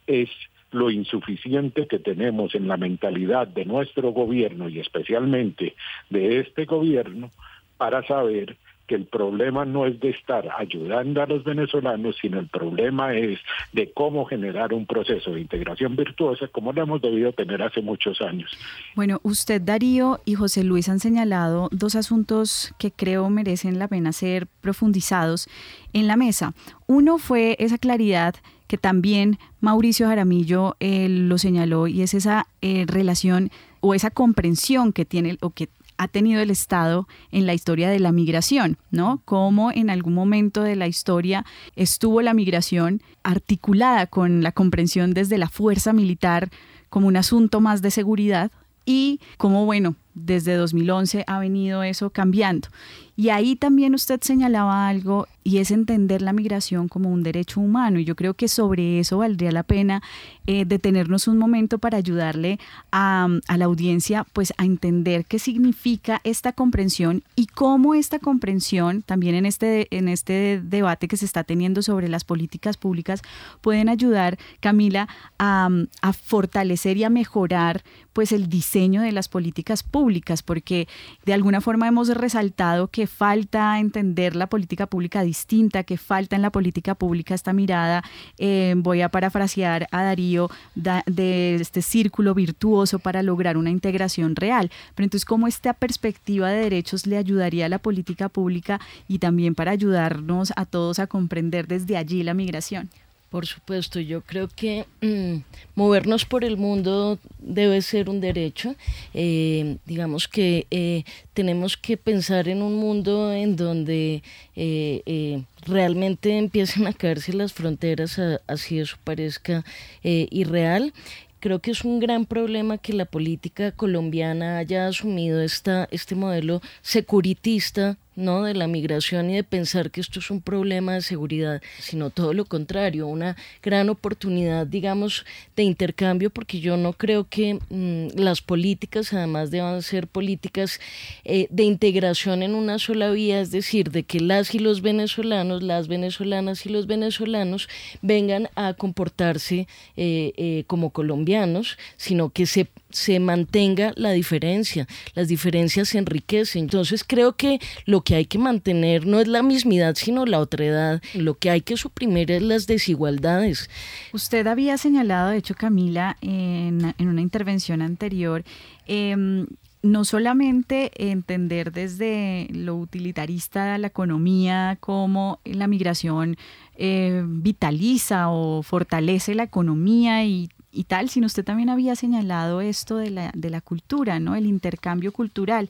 es lo insuficiente que tenemos en la mentalidad de nuestro gobierno y especialmente de este gobierno para saber que el problema no es de estar ayudando a los venezolanos, sino el problema es de cómo generar un proceso de integración virtuosa como lo hemos debido tener hace muchos años. Bueno, usted Darío y José Luis han señalado dos asuntos que creo merecen la pena ser profundizados en la mesa. Uno fue esa claridad que también Mauricio Jaramillo eh, lo señaló y es esa eh, relación o esa comprensión que tiene o que ha tenido el Estado en la historia de la migración, ¿no? Cómo en algún momento de la historia estuvo la migración articulada con la comprensión desde la fuerza militar como un asunto más de seguridad y cómo, bueno, desde 2011 ha venido eso cambiando. Y ahí también usted señalaba algo y es entender la migración como un derecho humano. Y yo creo que sobre eso valdría la pena eh, detenernos un momento para ayudarle a, la audiencia pues a entender qué significa esta comprensión y cómo esta comprensión también en este, en este debate que se está teniendo sobre las políticas públicas pueden ayudar, Camila, a, a fortalecer y a mejorar pues el diseño de las políticas públicas, porque de alguna forma hemos resaltado que falta entender la política pública distinta, que falta en la política pública esta mirada, eh, voy a parafrasear a Darío, de este círculo virtuoso para lograr una integración real. Pero entonces, ¿cómo esta perspectiva de derechos le ayudaría a la política pública y también para ayudarnos a todos a comprender desde allí la migración? Por supuesto, yo creo que mm, movernos por el mundo debe ser un derecho. Eh, digamos que eh, tenemos que pensar en un mundo en donde eh, realmente empiecen a caerse las fronteras, así eso parezca irreal creo que es un gran problema que la política colombiana haya asumido esta, este modelo securitista ¿no? de la migración y de pensar que esto es un problema de seguridad, sino todo lo contrario, una gran oportunidad, digamos, de intercambio, porque yo no creo que mm, las políticas además deban ser políticas eh, de integración en una sola vía, es decir, de que las y los venezolanos, las venezolanas y los venezolanos vengan a comportarse eh, eh, como colombianos, sino que se se mantenga la diferencia. Las diferencias se enriquecen. Entonces creo que lo que hay que mantener no es la mismidad, sino la otredad. Lo que hay que suprimir es las desigualdades. Usted había señalado, de hecho, Camila, en, una intervención anterior, em, no solamente entender desde lo utilitarista la economía cómo la migración eh, vitaliza o fortalece la economía y y tal, sino usted también había señalado esto de la, de la cultura, ¿no? El intercambio cultural.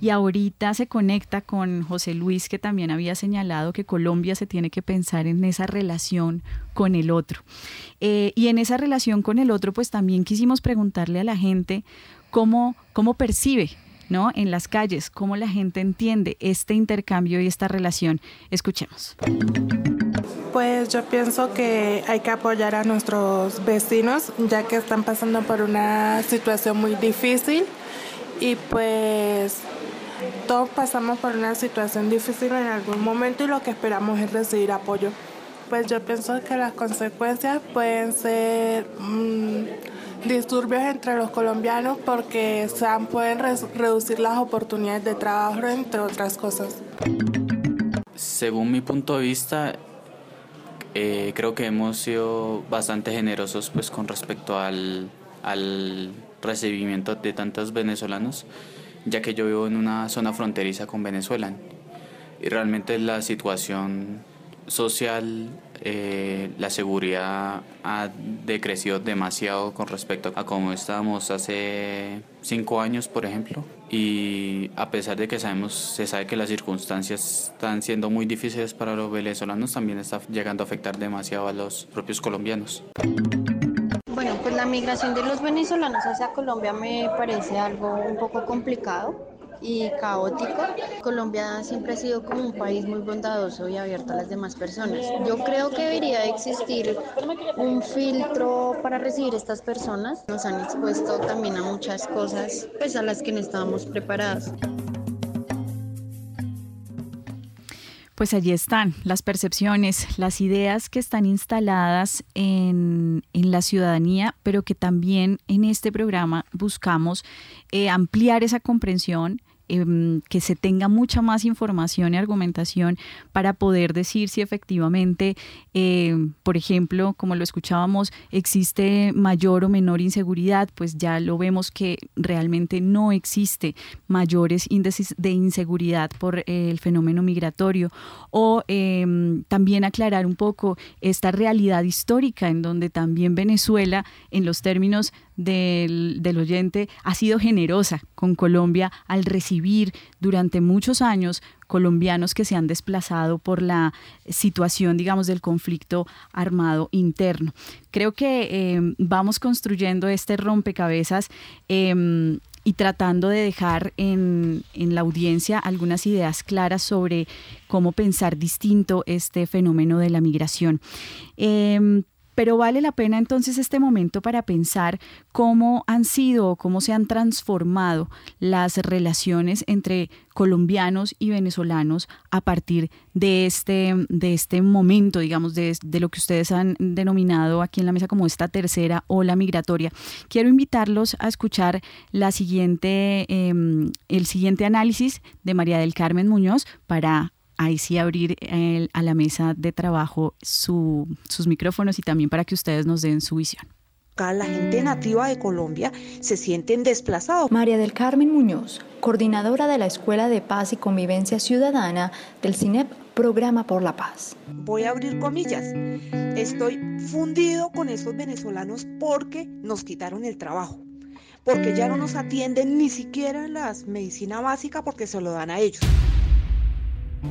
Y ahorita se conecta con José Luis, que también había señalado que Colombia se tiene que pensar en esa relación con el otro. Eh, y en esa relación con el otro, pues también quisimos preguntarle a la gente cómo, cómo percibe ¿no? En las calles, cómo la gente entiende este intercambio y esta relación. Escuchemos. Pues yo pienso que hay que apoyar a nuestros vecinos ya que están pasando por una situación muy difícil y pues todos pasamos por una situación difícil en algún momento y lo que esperamos es recibir apoyo. Pues yo pienso que las consecuencias pueden ser mm, disturbios entre los colombianos porque se pueden reducir las oportunidades de trabajo entre otras cosas. Según mi punto de vista, eh, creo que hemos sido bastante generosos pues con respecto al, al recibimiento de tantos venezolanos, ya que yo vivo en una zona fronteriza con Venezuela y realmente la situación social, eh, la seguridad ha decrecido demasiado con respecto a cómo estábamos hace cinco años, por ejemplo. Y a pesar de que sabemos, se sabe que las circunstancias están siendo muy difíciles para los venezolanos, también está llegando a afectar demasiado a los propios colombianos. Bueno, pues la migración de los venezolanos hacia Colombia me parece algo un poco complicado y caótica. Colombia siempre ha sido como un país muy bondadoso y abierto a las demás personas. Yo creo que debería existir un filtro para recibir estas personas. Nos han expuesto también a muchas cosas pues a las que no estábamos preparados. Pues allí están las percepciones, las ideas que están instaladas en, en la ciudadanía, pero que también en este programa buscamos eh, ampliar esa comprensión Em, que se tenga mucha más información y argumentación para poder decir si efectivamente, em, por ejemplo, como lo escuchábamos, existe mayor o menor inseguridad, pues ya lo vemos que realmente no existe mayores índices de inseguridad por el fenómeno migratorio. O em, también aclarar un poco esta realidad histórica en donde también Venezuela, en los términos del, oyente ha sido generosa con Colombia al recibir durante muchos años colombianos que se han desplazado por la situación, digamos, del conflicto armado interno. Creo que em, vamos construyendo este rompecabezas em, y tratando de dejar en, la audiencia algunas ideas claras sobre cómo pensar distinto este fenómeno de la migración. Em, pero vale la pena entonces este momento para pensar cómo han sido o cómo se han transformado las relaciones entre colombianos y venezolanos a partir de este, de este momento, digamos, de, lo que ustedes han denominado aquí en la mesa como esta tercera ola migratoria. Quiero invitarlos a escuchar la siguiente, em, el siguiente análisis de María del Carmen Muñoz para ahí sí abrir a la mesa de trabajo sus micrófonos y también para que ustedes nos den su visión. Acá la gente nativa de Colombia se sienten desplazados. María del Carmen Muñoz, coordinadora de la Escuela de Paz y Convivencia Ciudadana del CINEP Programa por la Paz. Voy a abrir comillas. Estoy fundido con esos venezolanos porque nos quitaron el trabajo porque ya no nos atienden ni siquiera las medicina básica porque se lo dan a ellos.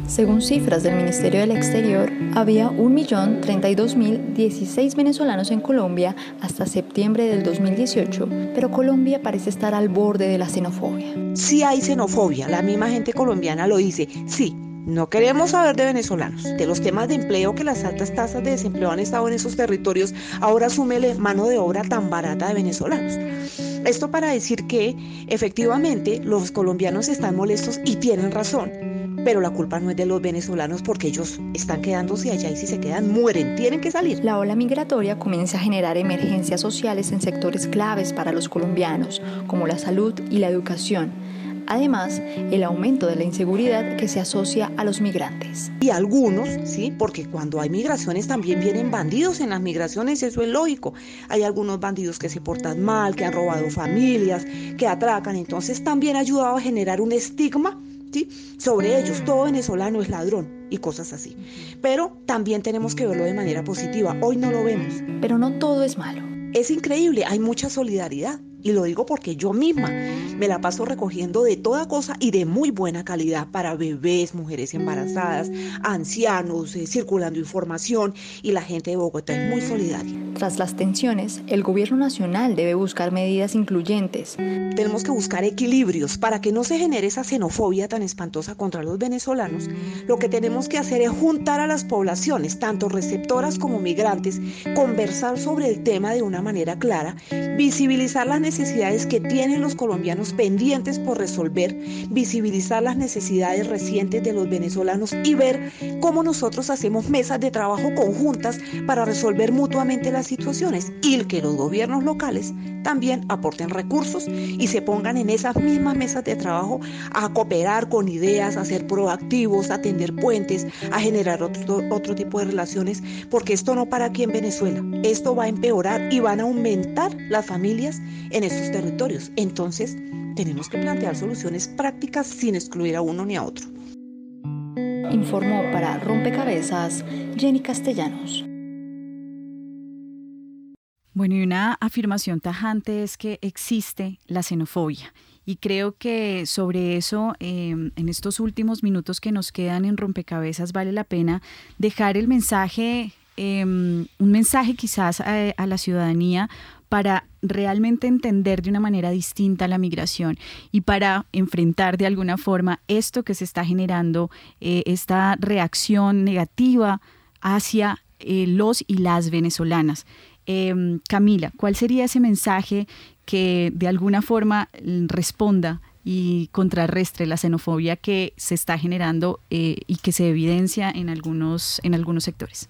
Según cifras del Ministerio del Exterior, había 1.032.016 venezolanos en Colombia hasta septiembre del 2018, pero Colombia parece estar al borde de la xenofobia. Sí hay xenofobia, la misma gente colombiana lo dice, sí. No queremos saber de venezolanos, de los temas de empleo que las altas tasas de desempleo han estado en esos territorios, ahora súmele mano de obra tan barata de venezolanos. Esto para decir que efectivamente los colombianos están molestos y tienen razón, pero la culpa no es de los venezolanos porque ellos están quedándose allá y si se quedan mueren, tienen que salir. La ola migratoria comienza a generar emergencias sociales en sectores claves para los colombianos, como la salud y la educación. Además, el aumento de la inseguridad que se asocia a los migrantes. Y algunos, sí, porque cuando hay migraciones también vienen bandidos en las migraciones, eso es lógico. Hay algunos bandidos que se portan mal, que han robado familias, que atracan, entonces también ha ayudado a generar un estigma sobre ellos. Todo venezolano es ladrón y cosas así. Pero también tenemos que verlo de manera positiva. Hoy no lo vemos. Pero no todo es malo. Es increíble, hay mucha solidaridad. Y lo digo porque yo misma me la paso recogiendo de toda cosa y de muy buena calidad para bebés, mujeres embarazadas, ancianos, eh, circulando información y la gente de Bogotá es muy solidaria. Tras las tensiones, el gobierno nacional debe buscar medidas incluyentes. Tenemos que buscar equilibrios para que no se genere esa xenofobia tan espantosa contra los venezolanos. Lo que tenemos que hacer es juntar a las poblaciones, tanto receptoras como migrantes, conversar sobre el tema de una manera clara, visibilizar las necesidades que tienen los colombianos pendientes por resolver, visibilizar las necesidades recientes de los venezolanos y ver cómo nosotros hacemos mesas de trabajo conjuntas para resolver mutuamente las situaciones y que los gobiernos locales también aporten recursos y se pongan en esas mismas mesas de trabajo a cooperar con ideas, a ser proactivos, a tender puentes, a generar otro, otro tipo de relaciones, porque esto no para aquí en Venezuela, esto va a empeorar y van a aumentar las familias esos territorios. Entonces, tenemos que plantear soluciones prácticas sin excluir a uno ni a otro. Informó para Rompecabezas Jenny Castellanos. Bueno, y una afirmación tajante es que existe la xenofobia. Y creo que sobre eso, em, en estos últimos minutos que nos quedan en rompecabezas, vale la pena dejar el mensaje, em, un mensaje quizás a la ciudadanía para realmente entender de una manera distinta la migración y para enfrentar de alguna forma esto que se está generando, eh, esta reacción negativa hacia eh, los y las venezolanas. Em, Camila, ¿cuál sería ese mensaje que de alguna forma responda y contrarrestre la xenofobia que se está generando eh, y que se evidencia en algunos, en algunos sectores?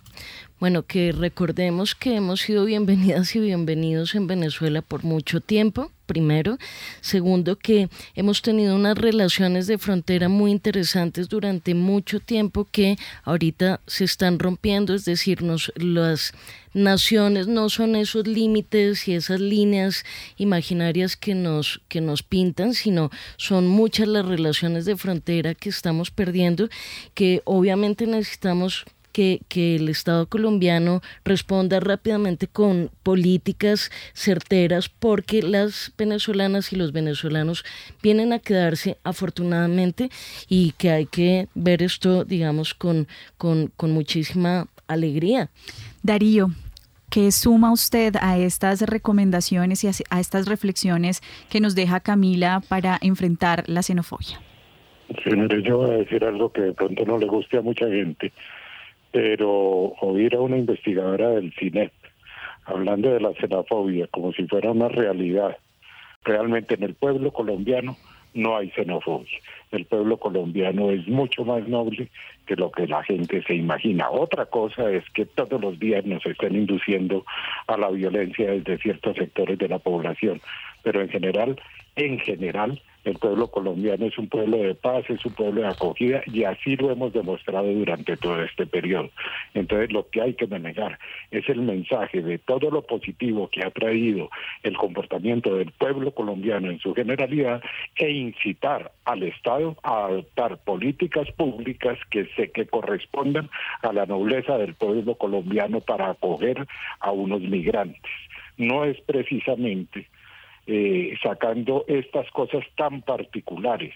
Bueno, que recordemos que hemos sido bienvenidas y bienvenidos en Venezuela por mucho tiempo, primero. Segundo, que hemos tenido unas relaciones de frontera muy interesantes durante mucho tiempo que ahorita se están rompiendo, es decir, las naciones no son esos límites y esas líneas imaginarias que nos, que nos pintan, sino son muchas las relaciones de frontera que estamos perdiendo, que obviamente necesitamos que, el Estado colombiano responda rápidamente con políticas certeras porque las venezolanas y los venezolanos vienen a quedarse afortunadamente y que hay que ver esto, digamos, con, con, con muchísima alegría. Darío, ¿Qué suma usted a estas recomendaciones y a estas reflexiones que nos deja Camila para enfrentar la xenofobia? Señores, yo voy a decir algo que de pronto no le guste a mucha gente pero oír a una investigadora del CINEP hablando de la xenofobia como si fuera una realidad, realmente en el pueblo colombiano no hay xenofobia. El pueblo colombiano es mucho más noble que lo que la gente se imagina. Otra cosa es que todos los días nos estén induciendo a la violencia desde ciertos sectores de la población, pero en general, en general, el pueblo colombiano es un pueblo de paz, es un pueblo de acogida y así lo hemos demostrado durante todo este periodo. Entonces lo que hay que manejar es el mensaje de todo lo positivo que ha traído el comportamiento del pueblo colombiano en su generalidad e incitar al Estado a adoptar políticas públicas que sé que correspondan a la nobleza del pueblo colombiano para acoger a unos migrantes. No es precisamente eh, sacando estas cosas tan particulares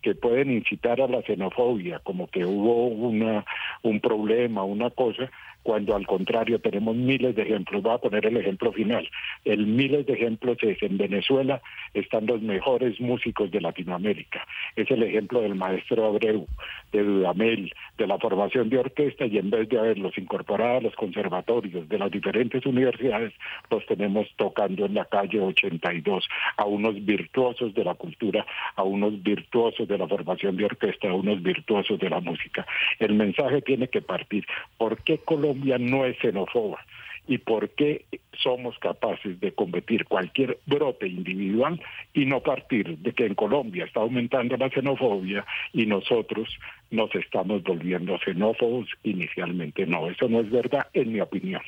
que pueden incitar a la xenofobia, como que hubo una, un problema, una cosa, cuando al contrario tenemos miles de ejemplos. Voy a poner el ejemplo final. El miles de ejemplos es en Venezuela están los mejores músicos de Latinoamérica. Es el ejemplo del maestro Abreu, de Dudamel, de la formación de orquesta y en vez de haberlos incorporado a los conservatorios de las diferentes universidades, los tenemos tocando en la calle 82 a unos virtuosos de la cultura, a unos virtuosos de la formación de orquesta, a unos virtuosos de la música. El mensaje tiene que partir. ¿Por qué Colombia Colombia no es xenófoba y por qué somos capaces de combatir cualquier brote individual y no partir de que en Colombia está aumentando la xenofobia y nosotros nos estamos volviendo xenófobos inicialmente. No, eso no es verdad en mi opinión.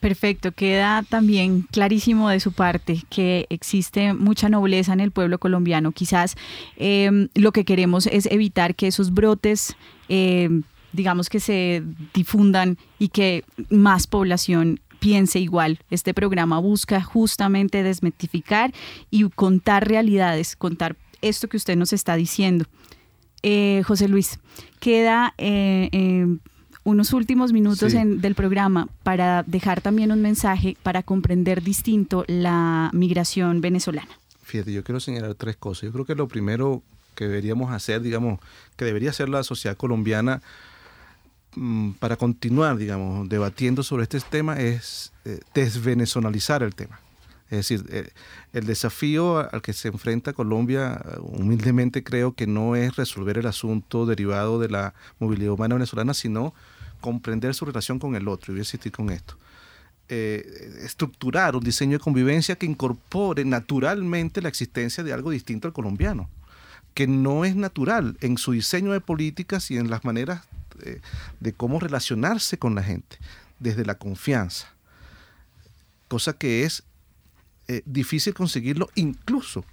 Perfecto, queda también clarísimo de su parte que existe mucha nobleza en el pueblo colombiano. Quizás eh, lo que queremos es evitar que esos brotes eh, digamos que se difundan y que más población piense igual. Este programa busca justamente desmitificar y contar realidades, contar esto que usted nos está diciendo. Eh, José Luis, queda eh, eh, unos últimos minutos del programa para dejar también un mensaje para comprender distinto la migración venezolana. Fíjate, yo quiero señalar tres cosas. Yo creo que lo primero que deberíamos hacer, digamos, que debería hacer la sociedad colombiana, para continuar, digamos, debatiendo sobre este tema es eh, desvenezonalizar el tema. Es decir, eh, el desafío al que se enfrenta Colombia, humildemente creo que no es resolver el asunto derivado de la movilidad humana venezolana, sino comprender su relación con el otro. Y voy a insistir con esto. Eh, estructurar un diseño de convivencia que incorpore naturalmente la existencia de algo distinto al colombiano, que no es natural en su diseño de políticas y en las maneras de, cómo relacionarse con la gente, desde la confianza, cosa que es eh, difícil conseguirlo incluso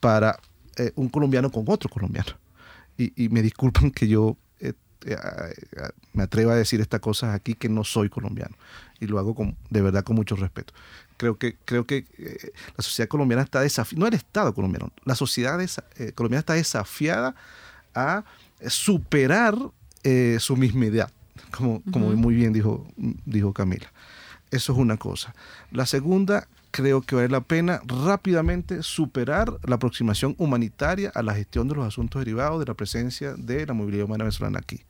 para eh, un colombiano con otro colombiano. Y, me disculpan que yo eh, me atreva a decir estas cosas aquí que no soy colombiano y lo hago con, de verdad con mucho respeto. Creo que, creo que la sociedad colombiana está desafiada, no el Estado colombiano, la sociedad colombiana está desafiada a superar eh, su mismidad, como, como muy bien dijo, dijo Camila. Eso es una cosa. La segunda, creo que vale la pena rápidamente superar la aproximación humanitaria a la gestión de los asuntos derivados de la presencia de la movilidad humana venezolana aquí.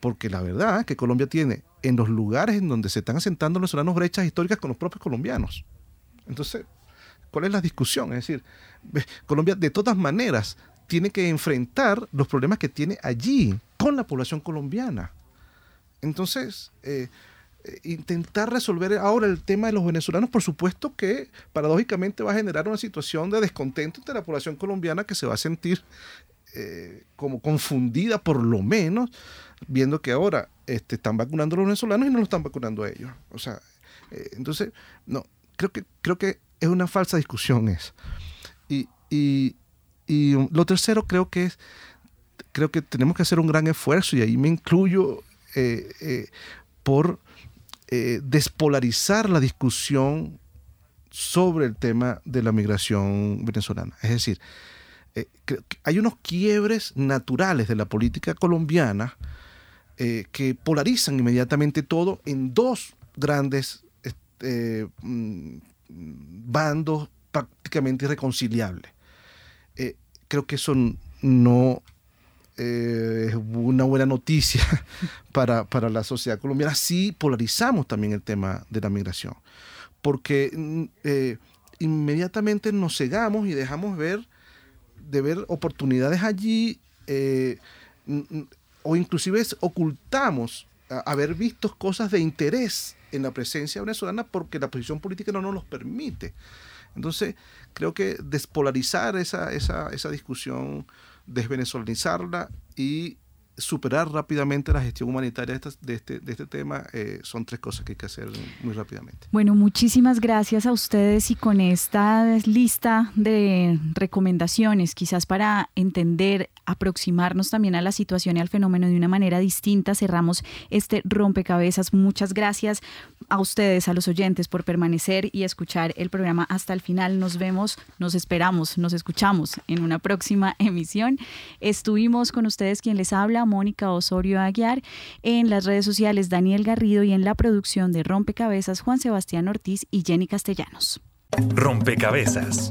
Porque la verdad es que Colombia tiene en los lugares en donde se están asentando los venezolanos brechas históricas con los propios colombianos. Entonces, ¿cuál es la discusión? Es decir, Colombia de todas maneras tiene que enfrentar los problemas que tiene allí con la población colombiana. Entonces, eh, eh, intentar resolver ahora el tema de los venezolanos, por supuesto que paradójicamente va a generar una situación de descontento entre la población colombiana que se va a sentir eh, como confundida por lo menos, viendo que ahora este, están vacunando a los venezolanos y no lo están vacunando a ellos. O sea, entonces, no, creo que, creo que es una falsa discusión esa. Y, y lo tercero creo que es creo que tenemos que hacer un gran esfuerzo, y ahí me incluyo, eh, eh, por eh, despolarizar la discusión sobre el tema de la migración venezolana. Es decir, hay unos quiebres naturales de la política colombiana que polarizan inmediatamente todo en dos grandes este, mm, bandos prácticamente irreconciliables. Creo que eso no eh, es una buena noticia para, la sociedad colombiana. Sí polarizamos también el tema de la migración, porque mm, eh, inmediatamente nos cegamos y dejamos ver de ver oportunidades allí eh, o inclusive ocultamos haber visto cosas de interés en la presencia venezolana porque la posición política no nos los permite. Entonces, creo que despolarizar esa, esa, esa discusión desvenezolanizarla y superar rápidamente la gestión humanitaria de, este, de este tema eh, son tres cosas que hay que hacer muy rápidamente. Bueno, muchísimas gracias a ustedes y con esta lista de recomendaciones, quizás para entender, aproximarnos también a la situación y al fenómeno de una manera distinta, cerramos este rompecabezas. Muchas gracias a ustedes, a los oyentes, por permanecer y escuchar el programa hasta el final. Nos vemos, nos esperamos, nos escuchamos en una próxima emisión. Estuvimos con ustedes quien les habla Mónica Osorio Aguiar, en las redes sociales Daniel Garrido y en la producción de Rompecabezas Juan Sebastián Ortiz y Jenny Castellanos. Rompecabezas,